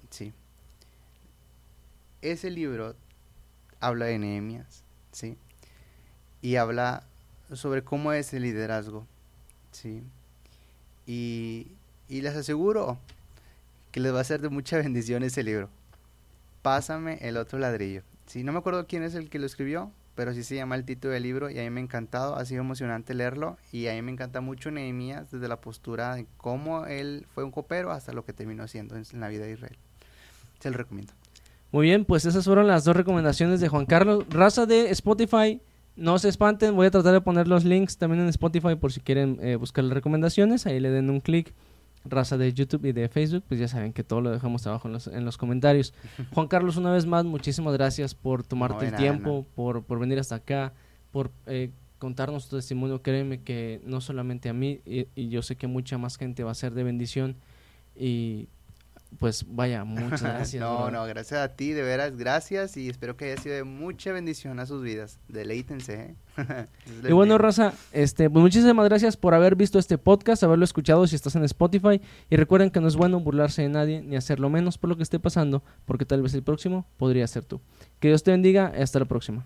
Sí. Ese libro habla de Nehemías, ¿sí? Y habla sobre cómo es el liderazgo, ¿sí? Y, y les aseguro que les va a ser de mucha bendición ese libro. Pásame el otro ladrillo. Sí, no me acuerdo quién es el que lo escribió, pero sí se llama el título del libro y a mí me ha encantado, ha sido emocionante leerlo y a mí me encanta mucho Nehemías desde la postura de cómo él fue un copero hasta lo que terminó siendo en la vida de Israel. Se lo recomiendo. Muy bien, pues esas fueron las dos recomendaciones de Juan Carlos. Raza de Spotify, no se espanten, voy a tratar de poner los links también en Spotify por si quieren eh, buscar las recomendaciones, ahí le den un clic. Raza de YouTube y de Facebook, pues ya saben que todo lo dejamos abajo en los, en los comentarios. Juan Carlos, una vez más, muchísimas gracias por tomarte No, el nada, tiempo, no. por, por venir hasta acá, por eh, contarnos tu testimonio. Créeme que no solamente a mí, y, y yo sé que mucha más gente va a ser de bendición. Y pues vaya, muchas gracias. no, no, gracias a ti, de veras, gracias y espero que haya sido de mucha bendición a sus vidas. Deleítense, ¿eh? Y bueno. Raza, este, pues muchísimas gracias por haber visto este podcast, haberlo escuchado si estás en Spotify. Y recuerden que no es bueno burlarse de nadie ni hacerlo menos por lo que esté pasando, porque tal vez el próximo podría ser tú. Que Dios te bendiga y hasta la próxima.